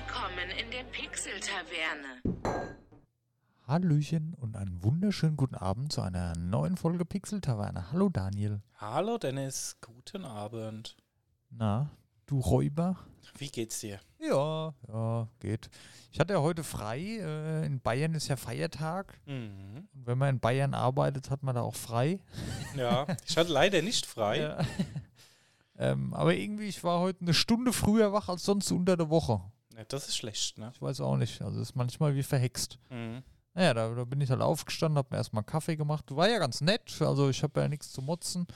Willkommen in der Pixel-Taverne. Hallöchen und einen wunderschönen guten Abend zu einer neuen Folge Pixel Taverne. Hallo Daniel. Hallo Dennis, guten Abend. Na, du Räuber? Wie geht's dir? Ja, ja, geht. Ich hatte ja heute frei. Äh, in Bayern ist ja Feiertag. Mhm. Und wenn man in Bayern arbeitet, hat man da auch frei. Ja, ich hatte leider nicht frei. Ja. ähm, aber irgendwie, ich war heute eine Stunde früher wach als sonst unter der Woche. Ja, das ist schlecht, ne? Ich weiß auch nicht. Also ist manchmal wie verhext. Mhm. Naja, da, da bin ich halt aufgestanden, hab mir erstmal Kaffee gemacht. War ja ganz nett. Also ich habe ja nichts zu motzen.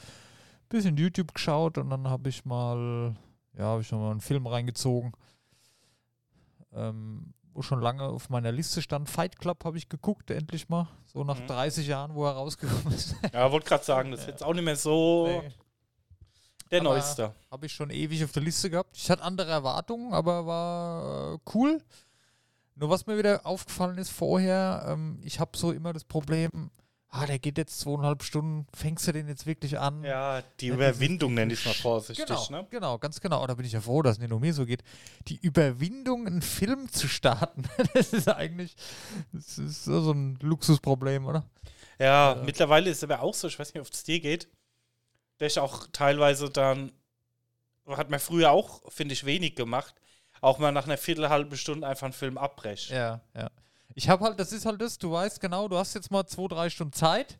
Bisschen YouTube geschaut und dann habe ich mal, ja, habe ich noch mal einen Film reingezogen. Ähm, wo schon lange auf meiner Liste stand. Fight Club habe ich geguckt, endlich mal. So nach Mhm. 30 Jahren, wo er rausgekommen ist. Ja, wollte gerade sagen, das ist jetzt auch nicht mehr so Nee. Der Aber- Neueste. Habe ich schon ewig auf der Liste gehabt. Ich hatte andere Erwartungen, aber war äh, cool. Nur was mir wieder aufgefallen ist vorher, ähm, ich habe so immer das Problem, ah, der geht jetzt zweieinhalb Stunden, fängst du den jetzt wirklich an? Ja, die Ja, Überwindung nenne ich es mal vorsichtig, Genau, ne? genau, ganz genau. Da bin ich ja froh, dass es nicht nur mir so geht. Die Überwindung, einen Film zu starten, das ist eigentlich das ist so ein Luxusproblem, oder? Ja, Ja. mittlerweile ist es aber auch so, ich weiß nicht, ob es dir geht, der ich auch teilweise dann, hat man früher auch, finde ich, wenig gemacht, auch mal nach einer Viertel, halben Stunde einfach einen Film abbrechen. Ja, ja. Ich habe halt, das ist halt das, du weißt genau, du hast jetzt mal zwei, drei Stunden Zeit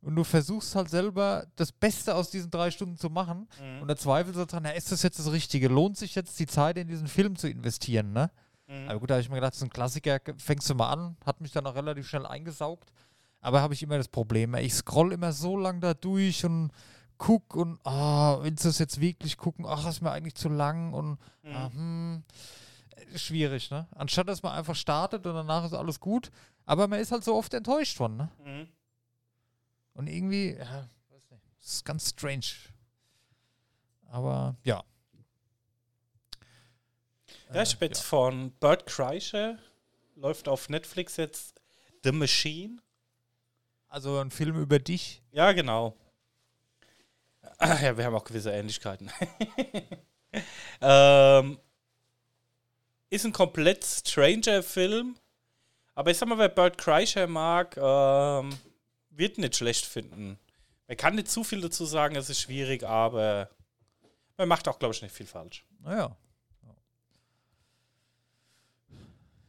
und du versuchst halt selber das Beste aus diesen drei Stunden zu machen Mhm. und da zweifelst du dran, na, ist das jetzt das Richtige? Lohnt sich jetzt die Zeit in diesen Film zu investieren, ne? Mhm. Aber gut, da habe ich mir gedacht, so ein Klassiker fängst du mal an, hat mich dann auch relativ schnell eingesaugt. Aber habe ich immer das Problem, ich scroll immer so lang da durch und guck und ah, willst du es jetzt wirklich gucken? Ach, ist mir eigentlich zu lang und Mhm. ah, hm, äh, schwierig, ne? Anstatt dass man einfach startet und danach ist alles gut, aber man ist halt so oft enttäuscht von, ne? Mhm. Und irgendwie, ja, weiß nicht, das ist ganz strange. Aber ja. Ja, ich habe jetzt von Bert Kreischer, läuft auf Netflix jetzt The Machine. Also ein Film über dich. Ja, genau. Ah, Ja, wir haben auch gewisse Ähnlichkeiten. ähm, ist ein komplett Stranger-Film. Aber ich sag mal, wer Bert Kreischer mag, ähm, wird nicht schlecht finden. Man kann nicht zu viel dazu sagen, es ist schwierig, aber man macht auch, glaube ich, nicht viel falsch. Naja.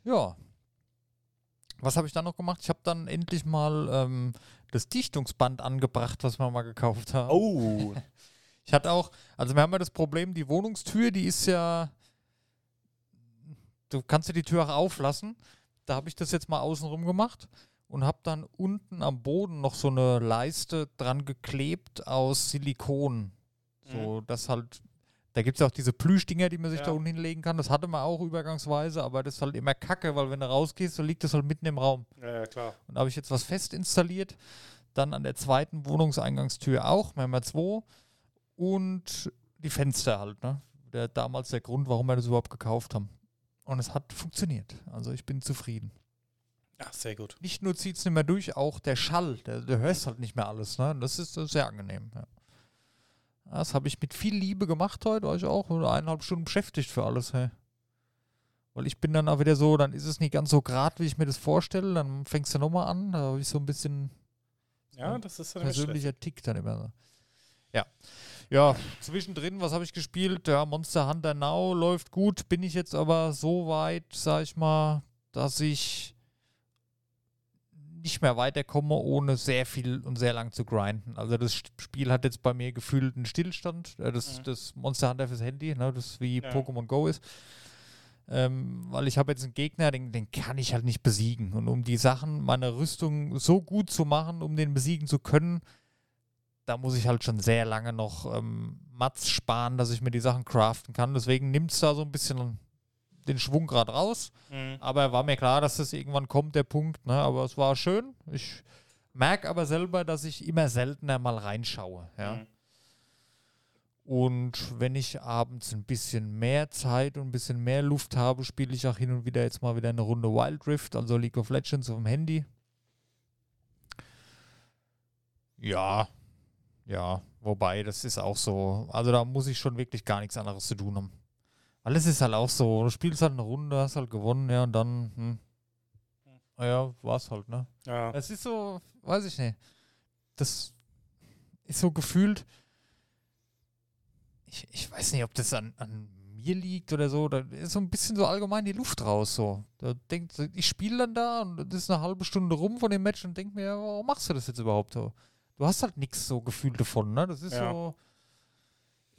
Ja. Was habe ich dann noch gemacht? Ich habe dann endlich mal ähm, das Dichtungsband angebracht, was wir mal gekauft haben. Oh. Ich hatte auch, also wir haben ja das Problem, die Wohnungstür, die ist ja, du kannst ja die Tür auch auflassen. Da habe ich das jetzt mal außenrum gemacht und habe dann unten am Boden noch so eine Leiste dran geklebt aus Silikon. So, das halt, da gibt es auch diese Plüschdinger, die man sich Ja. da unten hinlegen kann. Das hatte man auch übergangsweise, aber das ist halt immer kacke, weil wenn du rausgehst, dann liegt das halt mitten im Raum. Ja, ja, klar. Und da habe ich jetzt was fest installiert. Dann an der zweiten Wohnungseingangstür auch, ja zwei. Und die Fenster halt, ne? Der, damals der Grund, warum wir das überhaupt gekauft haben. Und es hat funktioniert. Also ich bin zufrieden. Ja, sehr gut. Nicht nur zieht es nicht mehr durch, auch der Schall, der, du hörst halt nicht mehr alles, ne? Das ist äh, sehr angenehm. Ja. Das habe ich mit viel Liebe gemacht heute, war ich auch eineinhalb Stunden beschäftigt für alles, hey. Weil ich bin dann auch wieder so, dann ist es nicht ganz so grad, wie ich mir das vorstelle. Dann fängst du nochmal an. Da habe ich so ein bisschen Ja, das ist dann persönlicher Tick dann immer so. Ja. Ja, zwischendrin, was habe ich gespielt? Ja, Monster Hunter Now läuft gut. Bin ich jetzt aber so weit, sag ich mal, dass ich nicht mehr weiterkomme, ohne sehr viel und sehr lang zu grinden. Also das Spiel hat jetzt bei mir gefühlt einen Stillstand. Äh, Das, Mhm. das Monster Hunter fürs Handy, ne, das wie Ja. Pokémon Go ist. Ähm, weil ich habe jetzt einen Gegner, den, den kann ich halt nicht besiegen. Und um die Sachen, meine Rüstung so gut zu machen, um den besiegen zu können, da muss ich halt schon sehr lange noch ähm, Mats sparen, dass ich mir die Sachen craften kann. Deswegen nimmt es da so ein bisschen den Schwung gerade raus. Mhm. Aber war mir klar, dass das irgendwann kommt, der Punkt. Ne? Aber es war schön. Ich merke aber selber, dass ich immer seltener mal reinschaue. Ja? Mhm. Und wenn ich abends ein bisschen mehr Zeit und ein bisschen mehr Luft habe, spiele ich auch hin und wieder jetzt mal wieder eine Runde Wild Rift, also League of Legends auf dem Handy. Ja, ja, wobei das ist auch so. Also da muss ich schon wirklich gar nichts anderes zu tun haben. Weil es ist halt auch so, du spielst halt eine Runde, hast halt gewonnen, ja, und dann, hm. Naja, war's halt, ne? Ja. Es ist so, weiß ich nicht. Das ist so gefühlt. Ich, ich weiß nicht, ob das an, an mir liegt oder so. Da ist so ein bisschen so allgemein die Luft raus. So. Da denkt, ich spiele dann da und das ist eine halbe Stunde rum von dem Match und denke mir, warum machst du das jetzt überhaupt so? Du hast halt nichts so gefühlt davon, ne? Das ist Ja. so.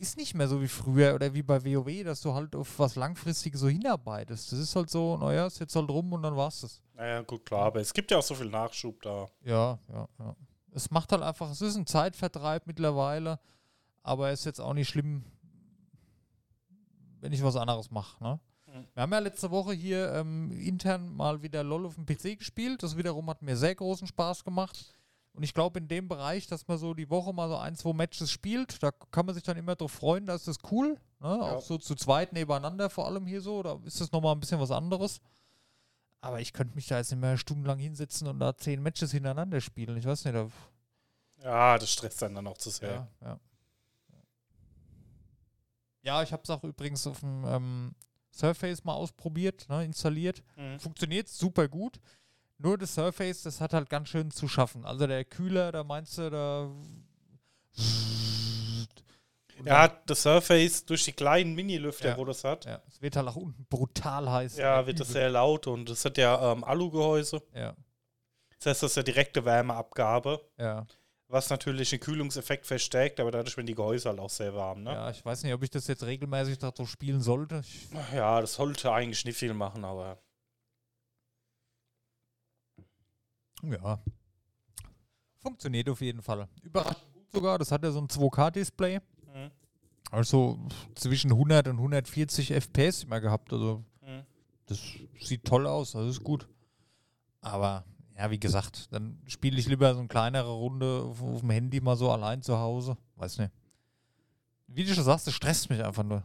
Ist nicht mehr so wie früher oder wie bei WoW, dass du halt auf was Langfristiges so hinarbeitest. Das ist halt so, naja, ist jetzt halt rum und dann war's das. Naja, gut, klar, aber es gibt ja auch so viel Nachschub da. Ja, ja, ja. Es macht halt einfach, es ist ein Zeitvertreib mittlerweile, aber es ist jetzt auch nicht schlimm, wenn ich was anderes mache. Ne? Mhm. Wir haben ja letzte Woche hier ähm, intern mal wieder LOL auf dem PC gespielt. Das wiederum hat mir sehr großen Spaß gemacht. Und ich glaube, in dem Bereich, dass man so die Woche mal so ein, zwei Matches spielt, da kann man sich dann immer drauf freuen, da ist das cool. Ne? Auch so zu zweit nebeneinander vor allem hier so, da ist das nochmal ein bisschen was anderes. Aber ich könnte mich da jetzt nicht mehr stundenlang hinsetzen und da zehn Matches hintereinander spielen. Ich weiß nicht, da, Ja, das stresst dann dann auch zu sehr. ja, ja. Ja, ich habe es auch übrigens auf dem ähm, Surface mal ausprobiert, ne, installiert. Mhm. Funktioniert super gut. Nur das Surface, das hat halt ganz schön zu schaffen. Also der Kühler, da meinst du, da. Ja, das Surface durch die kleinen Mini-Lüfter, Ja. wo das hat. Ja, es wird halt auch unten brutal heiß. Ja, wird das sehr laut und das hat ja ähm, Alugehäuse. Ja, Das heißt, das ist ja direkte Wärmeabgabe, ja, was natürlich den Kühlungseffekt verstärkt, aber dadurch werden die Gehäuse halt auch sehr warm. Ne? ja. Ich weiß nicht, ob ich das jetzt regelmäßig da so spielen sollte. Ich, Ja, das sollte eigentlich nicht viel machen, aber ja. Funktioniert auf jeden Fall. Überraschend gut sogar. Das hat ja so ein 2K-Display. Mhm. Also zwischen 100 und 140 FPS immer gehabt. Also Mhm. das sieht toll aus, das ist gut. Aber ja, wie gesagt, dann spiele ich lieber so eine kleinere Runde auf, auf dem Handy mal so allein zu Hause. Weiß nicht. Wie du schon sagst, das stresst mich einfach nur.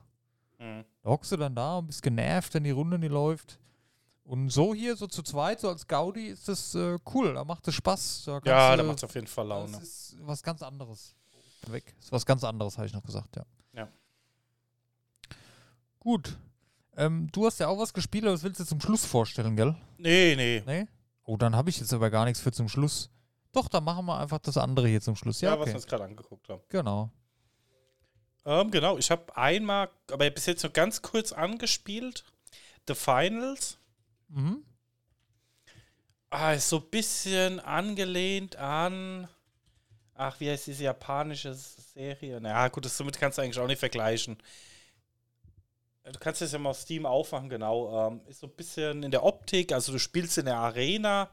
Mhm. Da hockst du dann da und bist genervt, wenn die Runde nicht läuft. Und so hier, so zu zweit, so als Gaudi, ist das äh, cool. Da macht es Spaß. Da ja, da macht es auf jeden Fall Laune. das ist was ganz anderes. Weg. Ist was ganz anderes, habe ich noch gesagt, ja. Ja. Gut. Ähm, du hast ja auch was gespielt, aber das willst du zum Schluss vorstellen, gell? Nee, nee. Nee? Oh, dann habe ich jetzt aber gar nichts für zum Schluss. Doch, dann machen wir einfach das andere hier zum Schluss. Ja, Ja, was wir okay. uns gerade angeguckt haben. Genau. Ähm, genau, ich habe einmal, aber bis jetzt nur ganz kurz angespielt. The Finals. Mhm. Ah, ist so ein bisschen angelehnt an. Ach, wie heißt diese japanische Serie? Na gut, das damit kannst du eigentlich auch nicht vergleichen. Du kannst das ja mal auf Steam aufmachen, genau. Ähm, ist so ein bisschen in der Optik, also du spielst in der Arena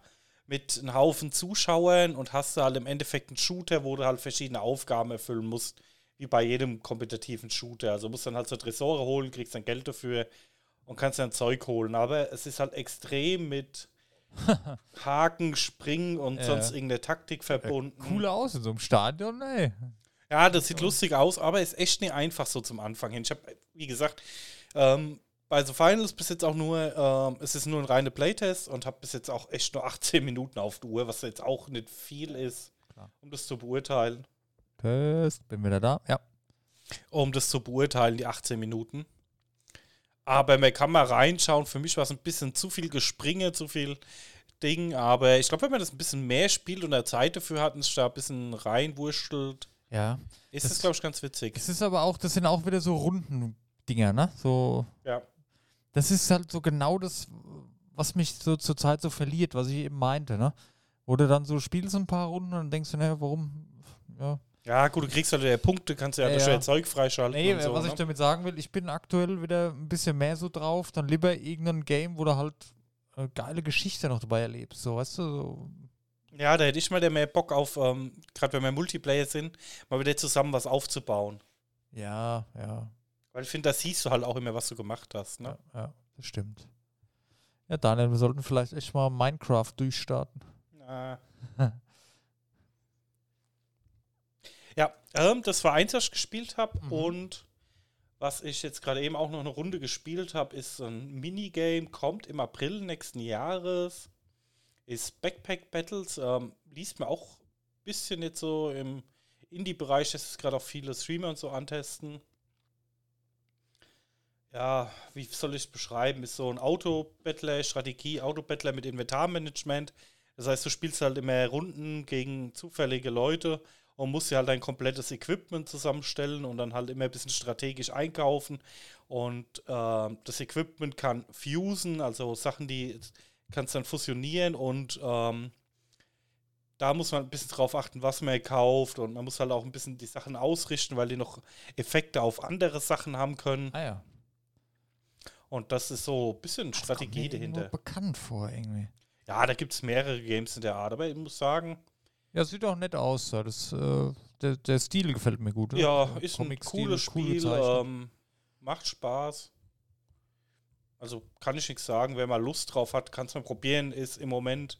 mit einem Haufen Zuschauern und hast da halt im Endeffekt einen Shooter, wo du halt verschiedene Aufgaben erfüllen musst, wie bei jedem kompetitiven Shooter. Also musst dann halt so Tresore holen, kriegst dann Geld dafür und kannst dann Zeug holen. Aber es ist halt extrem mit Haken, Springen und Ja. sonst irgendeine Taktik verbunden. Cool aus in so einem Stadion, ey. Ja, das sieht lustig aus, aber ist echt nicht einfach so zum Anfang hin. Ich habe, wie gesagt, ähm, bei The Finals bis jetzt auch nur, ähm, es ist nur ein reiner Playtest und habe bis jetzt auch echt nur 18 Minuten auf der Uhr, was jetzt auch nicht viel ist, Klar. um das zu beurteilen. Test, bin wieder da. Ja. Um das zu beurteilen, die 18 Minuten. Aber man kann mal reinschauen. Für mich war es ein bisschen zu viel Gespringe, zu viel Ding. Aber ich glaube, wenn man das ein bisschen mehr spielt und da Zeit dafür hat und sich da ein bisschen reinwurschtelt, Ja. ist Das- das, glaube ich, ganz witzig. Es ist aber auch, das sind auch wieder so runden Dinger, ne? So, Ja. das ist halt so genau das, was mich so zur Zeit so verliert, was ich eben meinte, ne? Du dann so spielst ein paar Runden und denkst du, naja, warum? Ja. Ja, gut, du kriegst halt ja Punkte, kannst ja, Ja, ja. Zeug freischalten. Nee, und so, was ich ne? damit sagen will, ich bin aktuell wieder ein bisschen mehr so drauf, dann lieber irgendein Game, wo du halt eine geile Geschichte noch dabei erlebst, so, weißt du, so. Ja, da hätte ich mal der mehr Bock auf, ähm, gerade wenn wir Multiplayer sind, mal wieder zusammen was aufzubauen. Ja, ja, Weil ich finde, da siehst du halt auch immer, was du gemacht hast. Ne? ja, ja, das stimmt. Ja, Daniel, wir sollten vielleicht echt mal Minecraft durchstarten. Ja. ja, ähm, das war eins, was ich gespielt habe. Mhm. Und was ich jetzt gerade eben auch noch eine Runde gespielt habe, ist ein Minigame, kommt im April nächsten Jahres. Ist Backpack Battles. Ähm, liest mir auch ein bisschen jetzt so im Indie-Bereich, das ist gerade auch viele Streamer und so antesten. ja, wie soll ich es beschreiben? Ist so ein Auto-Battler, Strategie, Auto-Battler mit Inventarmanagement. Das heißt, du spielst halt immer Runden gegen zufällige Leute und musst dir halt dein komplettes Equipment zusammenstellen und dann halt immer ein bisschen strategisch einkaufen. Und äh, das Equipment kann fusen, also Sachen, die kannst dann fusionieren und ähm, da muss man ein bisschen drauf achten, was man kauft und man muss halt auch ein bisschen die Sachen ausrichten, weil die noch Effekte auf andere Sachen haben können. Ah ja. Und das ist so ein bisschen Das Strategie kommt mir dahinter. bekannt vor irgendwie. Ja, da gibt es mehrere Games in der Art, aber ich muss sagen, Ja, sieht auch nett aus. Das, äh, der, der Stil gefällt mir gut. ja, Der ist ein cooles coole Spiel, Zeichnung. ähm, macht Spaß. Also kann ich nichts sagen, wer mal Lust drauf hat, kann es mal probieren, ist im Moment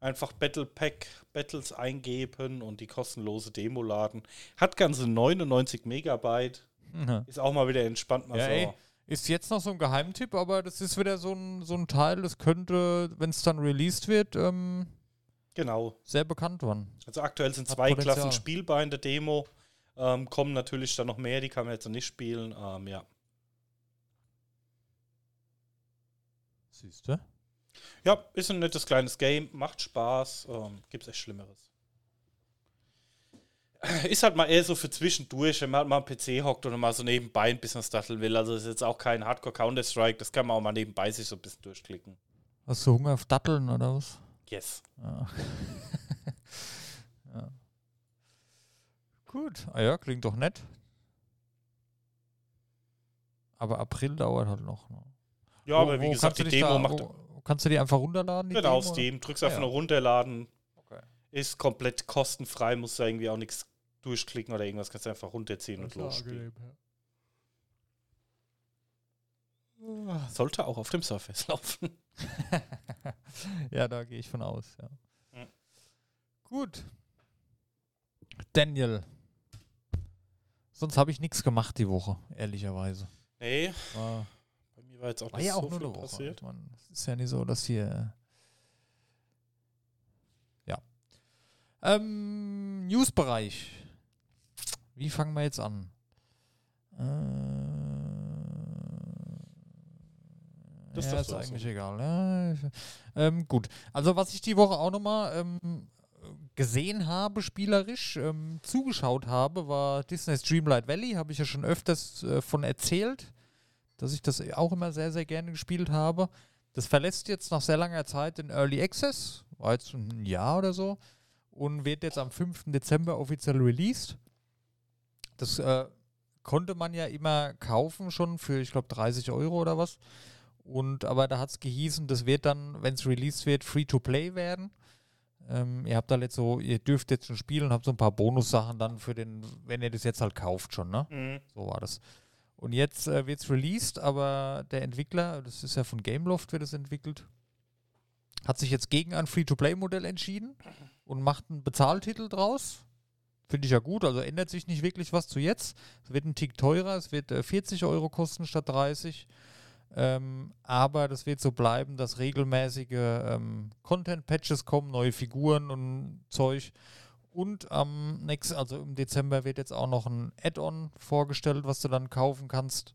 einfach Battle Pack Battles eingeben und die kostenlose Demo laden. Hat ganze 99 Megabyte, Ja. ist auch mal wieder entspannt mal Ja, so. ey. Ist jetzt noch so ein Geheimtipp, aber das ist wieder so ein, so ein Teil, das könnte, wenn es dann released wird, ähm, Genau. sehr bekannt werden. Also aktuell sind Hat zwei Potenzial. Klassen spielbar in der Demo. Ähm, kommen natürlich dann noch mehr, die kann man jetzt noch nicht spielen. Ähm, ja. Siehst du? ja, ist ein nettes kleines Game, macht Spaß, ähm, gibt's echt Schlimmeres. Ist halt mal eher so für zwischendurch, wenn man halt mal am PC hockt und mal so nebenbei ein bisschen statteln will. Also ist jetzt auch kein Hardcore Counter-Strike, das kann man auch mal nebenbei sich so ein bisschen durchklicken. Hast du Hunger auf Datteln oder was? Yes. Ja. ja. Gut. Ah ja, klingt doch nett. Aber April dauert halt noch. Ne? Ja, Wo- aber wie wo gesagt, du die Demo da- macht wo, Kannst du die einfach runterladen? Die genau auf Demo, oder? Steam, drückst einfach Ja. nur runterladen, Okay. ist komplett kostenfrei, musst da irgendwie auch nichts durchklicken oder irgendwas, kannst du einfach runterziehen und Das ja losspielen. angenehm, ja. Sollte auch auf dem Surface laufen. ja, da gehe ich von aus, ja. Mhm. Gut. Daniel. Sonst habe ich nichts gemacht die Woche, ehrlicherweise. Nee, War, bei mir war jetzt auch war nicht ja auch so nur viel Woche. passiert. Mein, es ist ja nicht so, dass hier. äh, Ja. Ähm, Newsbereich. Wie fangen wir jetzt an? Äh, Das ist ja, ist so eigentlich so. egal. Ich- ähm, gut. Also, was ich die Woche auch nochmal ähm, gesehen habe, spielerisch, ähm, zugeschaut habe, war Disney's Dreamlight Valley. Habe ich ja schon öfters äh, von erzählt, dass ich das auch immer sehr, sehr gerne gespielt habe. Das verlässt jetzt nach sehr langer Zeit den Early Access, war jetzt ein Jahr oder so, und wird jetzt am 5. Dezember offiziell released. Das äh, konnte man ja immer kaufen schon für, ich glaube, 30 Euro oder was. Und aber da hat es gehießen, das wird dann, wenn es released wird, free to play werden. Ähm, ihr habt da jetzt so, ihr dürft jetzt schon spielen, habt so ein paar Bonussachen dann für den, wenn ihr das jetzt halt kauft schon, ne? Mhm. So war das. Und jetzt äh, wird es released, aber der Entwickler, das ist ja von Gameloft, wird es entwickelt, hat sich jetzt gegen ein Free-to-Play-Modell entschieden und macht einen Bezahltitel draus. Finde ich ja gut, also ändert sich nicht wirklich was zu jetzt. Es wird ein Tick teurer, es wird äh, 40 Euro kosten statt 30. Ähm, aber das wird so bleiben, dass regelmäßige ähm, Content-Patches kommen, neue Figuren und Zeug. Und am nächsten, also im Dezember wird jetzt auch noch ein Add-on vorgestellt, was du dann kaufen kannst.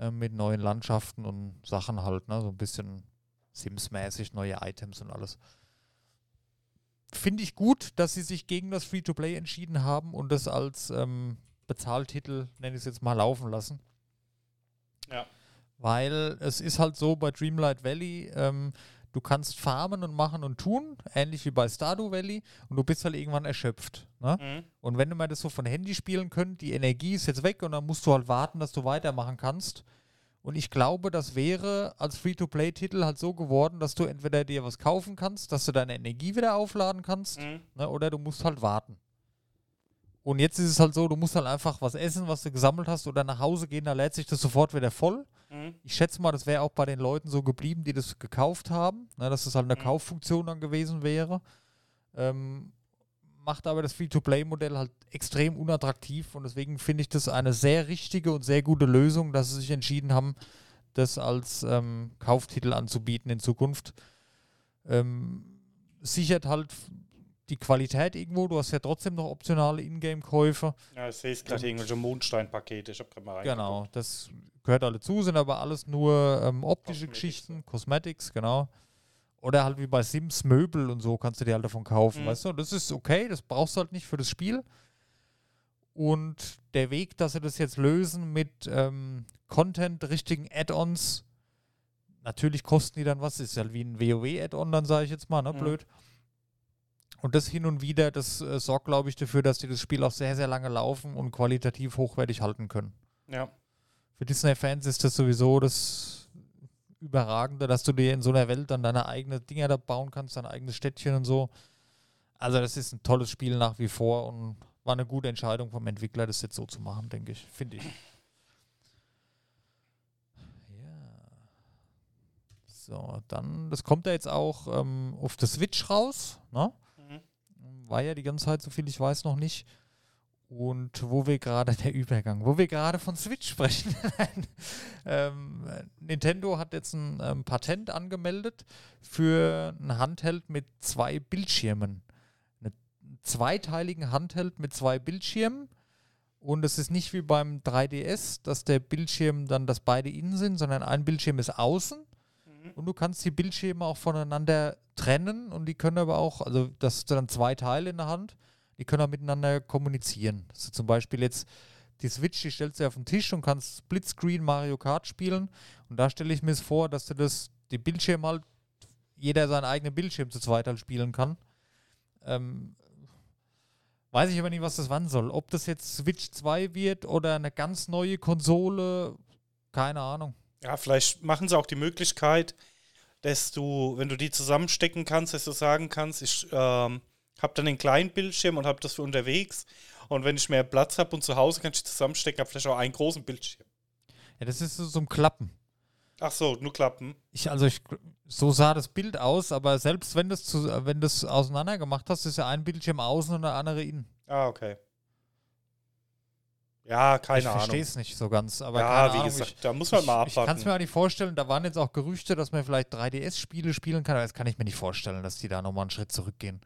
äh, mit neuen Landschaften und Sachen halt, ne? So ein bisschen Sims-mäßig, neue Items und alles. Finde ich gut, dass sie sich gegen das Free-to-Play entschieden haben und das als ähm, Bezahltitel, nenne ich es jetzt mal, laufen lassen. Weil es ist halt so bei Dreamlight Valley, ähm, du kannst farmen und machen und tun, ähnlich wie bei Stardew Valley, und du bist halt irgendwann erschöpft. Ne? Mhm. Und wenn du mal das so von Handy spielen könnt, die Energie ist jetzt weg und dann musst du halt warten, dass du weitermachen kannst. Und ich glaube, das wäre als Free-to-Play-Titel halt so geworden, dass du entweder dir was kaufen kannst, dass du deine Energie wieder aufladen kannst, Mhm. ne, oder du musst halt warten. Und jetzt ist es halt so, du musst halt einfach was essen, was du gesammelt hast, oder nach Hause gehen, da lädt sich das sofort wieder voll. Mhm. Ich schätze mal, das wäre auch bei den Leuten so geblieben, die das gekauft haben, ne, dass das halt eine Mhm. Kauffunktion dann gewesen wäre. Ähm, macht aber das Free-to-Play-Modell halt extrem unattraktiv und deswegen finde ich das eine sehr richtige und sehr gute Lösung, dass sie sich entschieden haben, das als ähm, Kauftitel anzubieten in Zukunft. Ähm, sichert halt die Qualität irgendwo. Du hast ja trotzdem noch optionale Ingame-Käufe. Ja, ich sehe es gerade irgendwelche Mondstein-Pakete. Ich habe gerade mal reingeguckt. Genau, das gehört alle zu, sind aber alles nur ähm, optische Cosmetics, Geschichten, Cosmetics, genau. Oder halt wie bei Sims Möbel und so kannst du dir halt davon kaufen, Mhm. weißt du? Das ist okay, das brauchst du halt nicht für das Spiel. Und der Weg, dass sie das jetzt lösen mit ähm, Content, richtigen Add-ons, natürlich kosten die dann was, ist halt wie ein WoW-Add-on, dann sage ich jetzt mal, ne, Mhm. blöd. Und das hin und wieder, das äh, sorgt, glaube ich, dafür, dass die das Spiel auch sehr, sehr lange laufen und qualitativ hochwertig halten können. Ja. Für Disney-Fans ist das sowieso das Überragende, dass du dir in so einer Welt dann deine eigenen Dinger da bauen kannst, dein eigenes Städtchen und so. Also das ist ein tolles Spiel nach wie vor und war eine gute Entscheidung vom Entwickler, das jetzt so zu machen, denke ich, finde ich. Ja. So, dann, das kommt ja jetzt auch ähm, auf der Switch raus, ne? War ja die ganze Zeit, so viel ich weiß, noch nicht. Und wo wir gerade, der Übergang, wo wir gerade von Switch sprechen. ähm, Nintendo hat jetzt ein ähm, Patent angemeldet für ein Handheld mit zwei Bildschirmen. Einen zweiteiligen Handheld mit zwei Bildschirmen. Und es ist nicht wie beim 3DS, dass der Bildschirm dann, dass beide innen sind, sondern ein Bildschirm ist außen. Mhm. Und du kannst die Bildschirme auch voneinander trennen und die können aber auch, also das sind dann zwei Teile in der Hand, die können auch miteinander kommunizieren. Du zum Beispiel jetzt die Switch, die stellst du auf den Tisch und kannst Splitscreen Mario Kart spielen. Und da stelle ich mir es vor, dass du das, die Bildschirme halt, jeder seinen eigenen Bildschirm zu zweit halt spielen kann. Ähm, weiß ich aber nicht, was das wann soll. Ob das jetzt Switch 2 wird oder eine ganz neue Konsole, keine Ahnung. Ja, vielleicht machen sie auch die Möglichkeit, dass du, wenn du die zusammenstecken kannst, dass du sagen kannst, ich ähm, habe dann den kleinen Bildschirm und habe das für unterwegs. Und wenn ich mehr Platz habe und zu Hause kann ich zusammenstecken, habe vielleicht auch einen großen Bildschirm. Ja, das ist so zum Klappen. Ach so, nur Klappen. Ich, also ich, so sah das Bild aus, aber selbst wenn das zu, wenn das auseinander gemacht hast, ist ja ein Bildschirm außen und der andere innen. Ah, okay. Ja, keine ich Ahnung. verstehe es nicht so ganz, aber ja, wie Ahnung. gesagt, ich, da muss man ich, mal ich kann es abwarten. mir auch nicht vorstellen, da waren jetzt auch Gerüchte, dass man vielleicht 3DS-Spiele spielen kann, aber das kann ich mir nicht vorstellen, dass die da nochmal einen Schritt zurückgehen.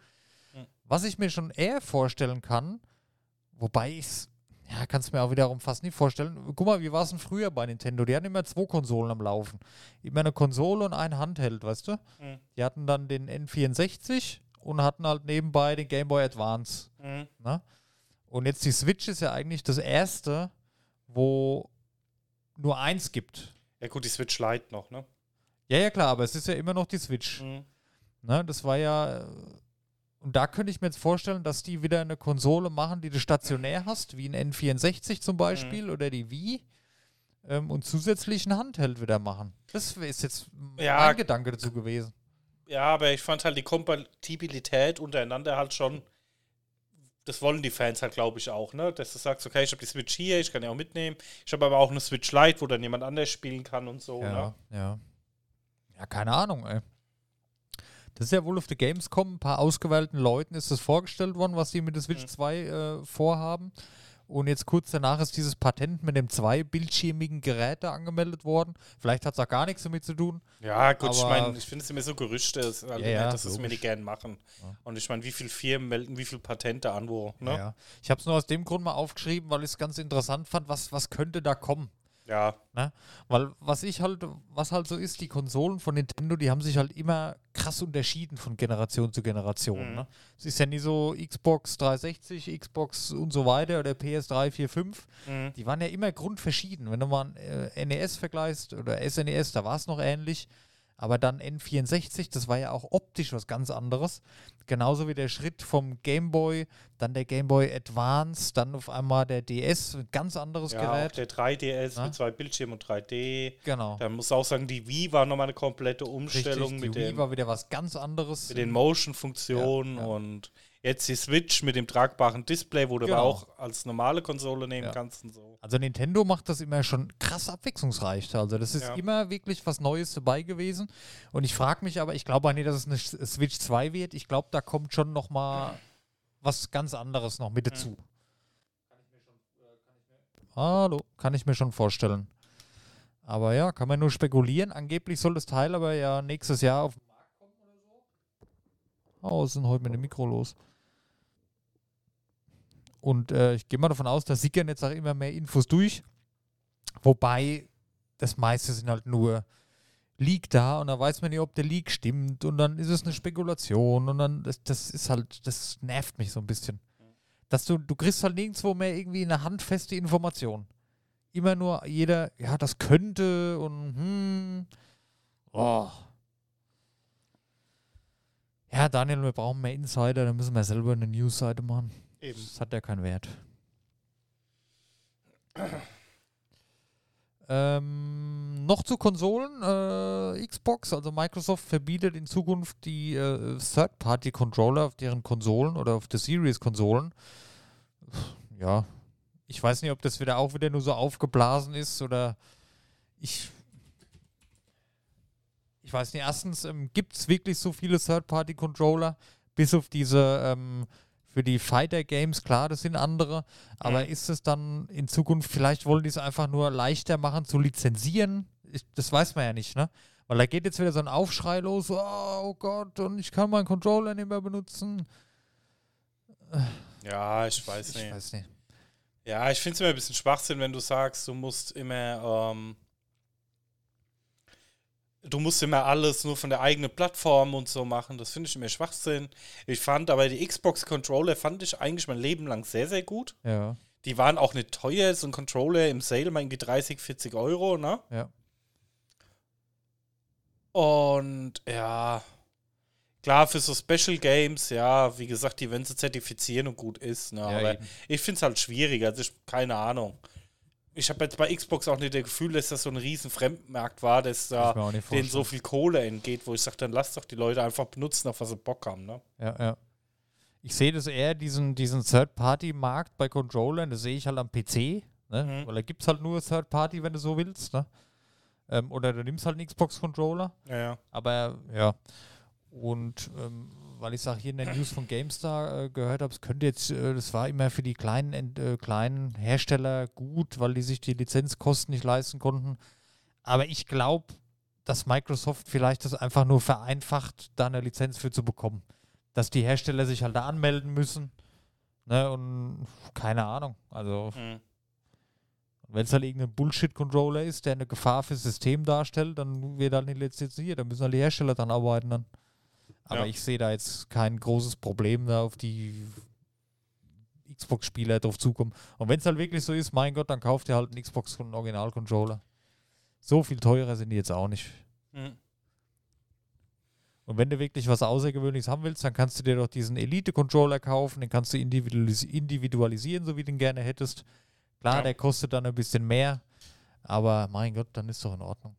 Hm. Was ich mir schon eher vorstellen kann, wobei ich es, ja, kann es mir auch wiederum fast nicht vorstellen. Guck mal, wie war es denn früher bei Nintendo? Die hatten immer zwei Konsolen am Laufen. Immer eine Konsole und ein Handheld, weißt du? Hm. Die hatten dann den N64 und hatten halt nebenbei den Game Boy Advance. Mhm. Und jetzt die Switch ist ja eigentlich das erste, wo nur eins gibt. Ja gut, die Switch Lite noch, ne? Ja, ja, klar, aber es ist ja immer noch die Switch. Mhm. Ne? Das war ja. äh, Und da könnte ich mir jetzt vorstellen, dass die wieder eine Konsole machen, die du stationär hast, wie ein N64 zum Beispiel oder die Wii. Ähm, und zusätzlich ein Handheld wieder machen. Das ist jetzt Ja. mein Gedanke dazu gewesen. Ja, aber ich fand halt die Kompatibilität untereinander halt schon. Das wollen die Fans halt, glaube ich, auch, ne? Dass du sagst, okay, ich habe die Switch hier, ich kann die auch mitnehmen. Ich habe aber auch eine Switch Lite, wo dann jemand anders spielen kann und so, Ja, ne? ja. Ja, keine Ahnung, ey. Das ist ja wohl auf der Gamescom, ein paar ausgewählten Leuten ist das vorgestellt worden, was die mit der Switch Mhm. 2 äh, vorhaben. Und jetzt kurz danach ist dieses Patent mit dem zwei bildschirmigen Gerät da angemeldet worden. Vielleicht hat es auch gar nichts damit zu tun. Ja, gut, ich meine, ich finde es immer so Gerüchte, ist halt Ja, ja, dass es mir nicht gern machen. Ja. Und ich meine, wie viele Firmen melden wie viele Patente an, wo, ne? Ja. Ich habe es nur aus dem Grund mal aufgeschrieben, weil ich es ganz interessant fand, was, was könnte da kommen. Ja, Ne? Weil was ich halt, was halt so ist, die Konsolen von Nintendo, die haben sich halt immer krass unterschieden von Generation zu Generation. Mhm. Ne? Es ist ja nie so Xbox 360, Xbox und so weiter oder PS3, 4, 5. mhm. Die waren ja immer grundverschieden. Wenn du mal ein äh, NES vergleichst oder SNES, da war es noch ähnlich. Aber dann N64, das war ja auch optisch was ganz anderes. Genauso wie der Schritt vom Game Boy, dann der Game Boy Advance, dann auf einmal der DS, ein ganz anderes ja auch Gerät. der 3DS Na? mit zwei Bildschirmen und 3D. Genau. Dann muss auch sagen, die Wii war nochmal eine komplette Richtig, Umstellung die mit, Wii den, war wieder was ganz anderes. mit den Motion-Funktionen Ja, ja. und jetzt die Switch mit dem tragbaren Display, wo du Genau. aber auch als normale Konsole nehmen Ja. kannst und so. Also Nintendo macht das immer schon krass abwechslungsreich. Also das ist Ja. immer wirklich was Neues dabei gewesen. Und ich frage mich aber, ich glaube auch nicht, dass es eine Switch 2 wird. Ich glaube, da kommt schon noch mal was ganz anderes noch mit dazu. Hallo, kann ich mir schon vorstellen. Aber ja, kann man nur spekulieren. Angeblich soll das Teil aber ja nächstes Jahr auf den Markt kommen oder so. Oh, was ist denn heute mit dem Mikro los? Und äh, ich gehe mal davon aus, da sickern jetzt auch immer mehr Infos durch. Wobei das meiste sind halt nur Leak da und da weiß man nicht, ob der Leak stimmt und dann ist es eine Spekulation und dann, das, das ist halt, das nervt mich so ein bisschen. Dass du, du kriegst halt nirgendwo mehr irgendwie eine handfeste Information. Immer nur jeder, ja, das könnte und hm. Oh. Ja, Daniel, wir brauchen mehr Insider, dann müssen wir selber eine News-Seite machen. Eben. Das hat ja keinen Wert. Ähm, noch zu Konsolen. Äh, Xbox, also Microsoft verbietet in Zukunft die äh, Third-Party-Controller auf deren Konsolen oder auf der Series-Konsolen. Ja, ich weiß nicht, ob das wieder auch wieder nur so aufgeblasen ist oder ich. Ich weiß nicht, erstens ähm, gibt es wirklich so viele Third-Party-Controller, bis auf diese ähm, für die Fighter-Games, klar, das sind andere, aber Mhm. ist es dann in Zukunft, vielleicht wollen die es einfach nur leichter machen zu lizenzieren? Ich, das weiß man ja nicht, ne? Weil da geht jetzt wieder so ein Aufschrei los, oh, oh Gott, und ich kann meinen Controller nicht mehr benutzen. Ja, ich weiß Ich nicht. weiß nicht. Ja, ich finde es immer ein bisschen Schwachsinn, wenn du sagst, du musst immer, ähm, du musst immer alles nur von der eigenen Plattform und so machen. Das finde ich immer Schwachsinn. Ich fand aber die Xbox-Controller fand ich eigentlich mein Leben lang sehr, sehr gut. Ja, Die waren auch nicht teuer, so ein Controller im Sale mal irgendwie 30, 40 Euro, ne? ja. Und ja, klar, für so Special Games, ja, wie gesagt, die werden sie zertifizieren und gut ist, ne? Ja, aber eben. ich finde es halt schwierig, also ich, keine Ahnung. Ich habe jetzt bei Xbox auch nicht das Gefühl, dass das so ein riesen Fremdmarkt war, dass da denen so viel Kohle entgeht, wo ich sage, dann lass doch die Leute einfach benutzen, auf was sie Bock haben, ne? Ja, ja. Ich sehe das eher, diesen, diesen Third-Party-Markt bei Controllern, das sehe ich halt am PC, ne? Mhm. weil da gibt es halt nur Third-Party, wenn du so willst. Ne? Ähm, oder du nimmst halt einen Xbox-Controller. Ja, ja. Aber ja. Und ähm, weil ich es auch hier in der News von GameStar äh, gehört habe, es könnte jetzt, äh, das war immer für die kleinen, äh, kleinen Hersteller gut, weil die sich die Lizenzkosten nicht leisten konnten. Aber ich glaube, dass Microsoft vielleicht das einfach nur vereinfacht, da eine Lizenz für zu bekommen. Dass die Hersteller sich halt da anmelden müssen. Ne, und keine Ahnung. Also, Mhm. wenn es halt irgendein Bullshit-Controller ist, der eine Gefahr fürs System darstellt, dann wird halt nicht lizenziert. Dann müssen halt die Hersteller dran arbeiten dann. Aber Ja. ich sehe da jetzt kein großes Problem, da auf die Xbox-Spieler drauf zukommen. Und wenn es halt wirklich so ist, mein Gott, dann kauft ihr halt einen Xbox einen Original-Controller. So viel teurer sind die jetzt auch nicht. Mhm. Und wenn du wirklich was Außergewöhnliches haben willst, dann kannst du dir doch diesen Elite-Controller kaufen, den kannst du individualis individualisieren, so wie du den gerne hättest. Klar, Ja. der kostet dann ein bisschen mehr, aber mein Gott, dann ist doch in Ordnung.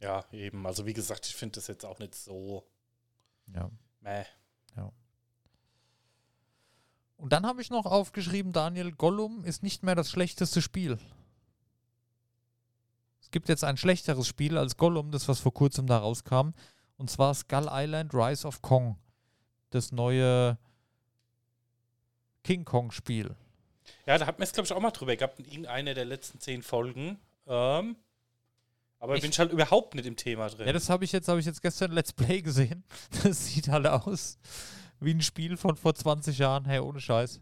Ja, eben. Also wie gesagt, ich finde das jetzt auch nicht so. Ja. Meh. Und dann habe ich noch aufgeschrieben, Daniel, Gollum ist nicht mehr das schlechteste Spiel. Es gibt jetzt ein schlechteres Spiel als Gollum, das was vor kurzem da rauskam. Und zwar Skull Island Rise of Kong. Das neue King Kong Spiel. Ja, da hat man es, glaube ich, auch mal drüber gehabt in irgendeiner der letzten zehn Folgen. Ähm, aber Ich- bin ich halt überhaupt nicht im Thema drin. Ja, das habe ich jetzt, habe ich jetzt gestern Let's Play gesehen. Das sieht halt aus wie ein Spiel von vor 20 Jahren. Hey, ohne Scheiß.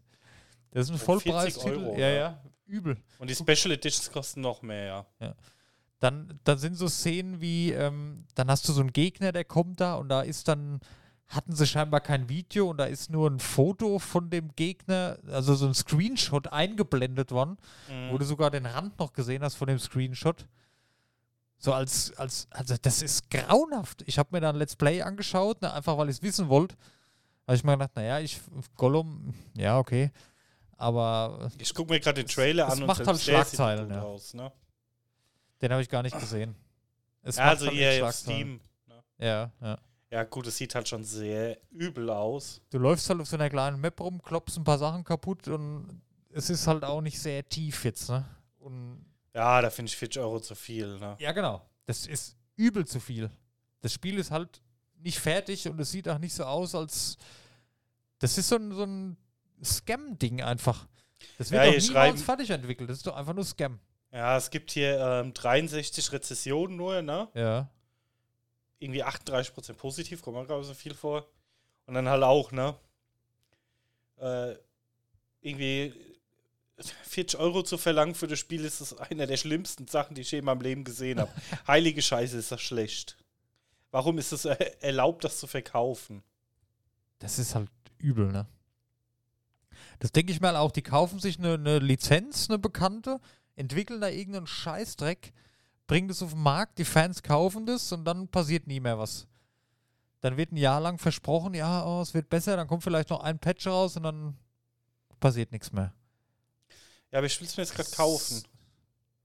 Das ist ein Für 40 Vollpreistitel. Ja, ja, übel. Und die Special Editions kosten noch mehr, ja. Dann, dann sind so Szenen wie, ähm, dann hast du so einen Gegner, der kommt da und da ist dann, hatten sie scheinbar kein Video und da ist nur ein Foto von dem Gegner, also so ein Screenshot eingeblendet worden, Mhm. wo du sogar den Rand noch gesehen hast von dem Screenshot. So als, als, also das ist grauenhaft. Ich habe mir dann Let's Play angeschaut, ne, einfach weil ich es wissen wollte. Habe ich mir gedacht, naja, ich, Gollum, ja, okay. Aber Ich gucke mir gerade den Trailer es an und macht halt Schlagzeilen, ja. aus, ne? den habe ich gar nicht gesehen. Es Ja, also halt echt auf. Steam. Ne? Ja, ja. Ja, gut, es sieht halt schon sehr übel aus. Du läufst halt auf so einer kleinen Map rum, klopfst ein paar Sachen kaputt und es ist halt auch nicht sehr tief jetzt, ne? Ja, da finde ich 40 Euro zu viel, ne? ja, genau. Das ist übel zu viel. Das Spiel ist halt nicht fertig und es sieht auch nicht so aus, als. Das ist so ein, so ein Scam-Ding einfach. Das wird Ja, doch niemals fertig entwickelt. Das ist doch einfach nur Scam. Ja, es gibt hier ähm, 63 Rezessionen nur, ne? Ja. Irgendwie 38% positiv, kommt mir gerade so viel vor. Und dann halt auch, ne? Äh, irgendwie 40 Euro zu verlangen für das Spiel ist das eine der schlimmsten Sachen, die ich je in meinem Leben gesehen habe. Heilige Scheiße, ist das schlecht. Warum ist es äh, erlaubt, das zu verkaufen? Das ist halt übel, ne? Das denke ich mal auch. Die kaufen sich eine, eine Lizenz, eine bekannte, entwickeln da irgendeinen Scheißdreck, bringen das auf den Markt, die Fans kaufen das und dann passiert nie mehr was. Dann wird ein Jahr lang versprochen, ja, oh, es wird besser, dann kommt vielleicht noch ein Patch raus und dann passiert nichts mehr. Ja, aber ich will es mir jetzt gerade kaufen.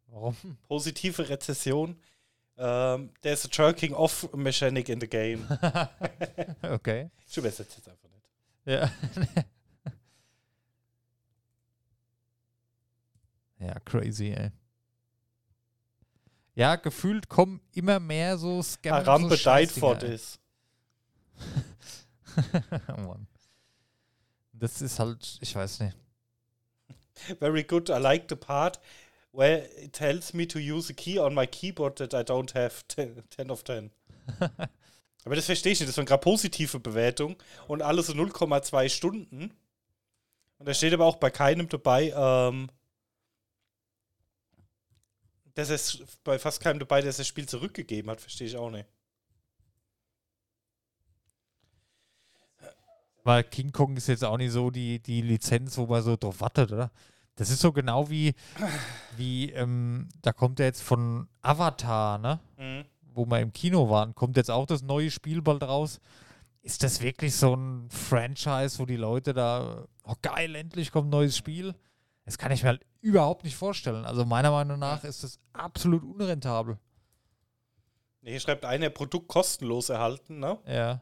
Warum? Positive Rezession. Um, there's a jerking off mechanic in the game. okay. Ich übersetze jetzt einfach nicht. Ja. ja, crazy, ey. Ja, gefühlt kommen immer mehr so Scammer. Arambe so died for Scheißdinger, ey. this. oh Mann. Das ist halt, ich weiß nicht. Very good. I like the part where it tells me to use a key on my keyboard that I don't have 10, 10 of 10. Aber das verstehe ich nicht. Das waren gerade positive Bewertungen und alle so 0,2 Stunden. Und da steht aber auch bei keinem dabei, ähm, dass es bei fast keinem dabei, dass das Spiel zurückgegeben hat. Verstehe ich auch nicht. Weil King Kong ist jetzt auch nicht so die, die Lizenz, wo man so drauf wartet, oder? Das ist so genau wie, wie ähm, da kommt ja jetzt von Avatar, ne? Mhm. Wo wir im Kino waren, kommt jetzt auch das neue Spiel bald raus. Ist das wirklich so ein Franchise, wo die Leute da, oh geil, endlich kommt ein neues Spiel? Das kann ich mir halt überhaupt nicht vorstellen. Also meiner Meinung nach ist das absolut unrentabel. Nee, Hier schreibt einer, Produkt kostenlos erhalten, ne? Ja.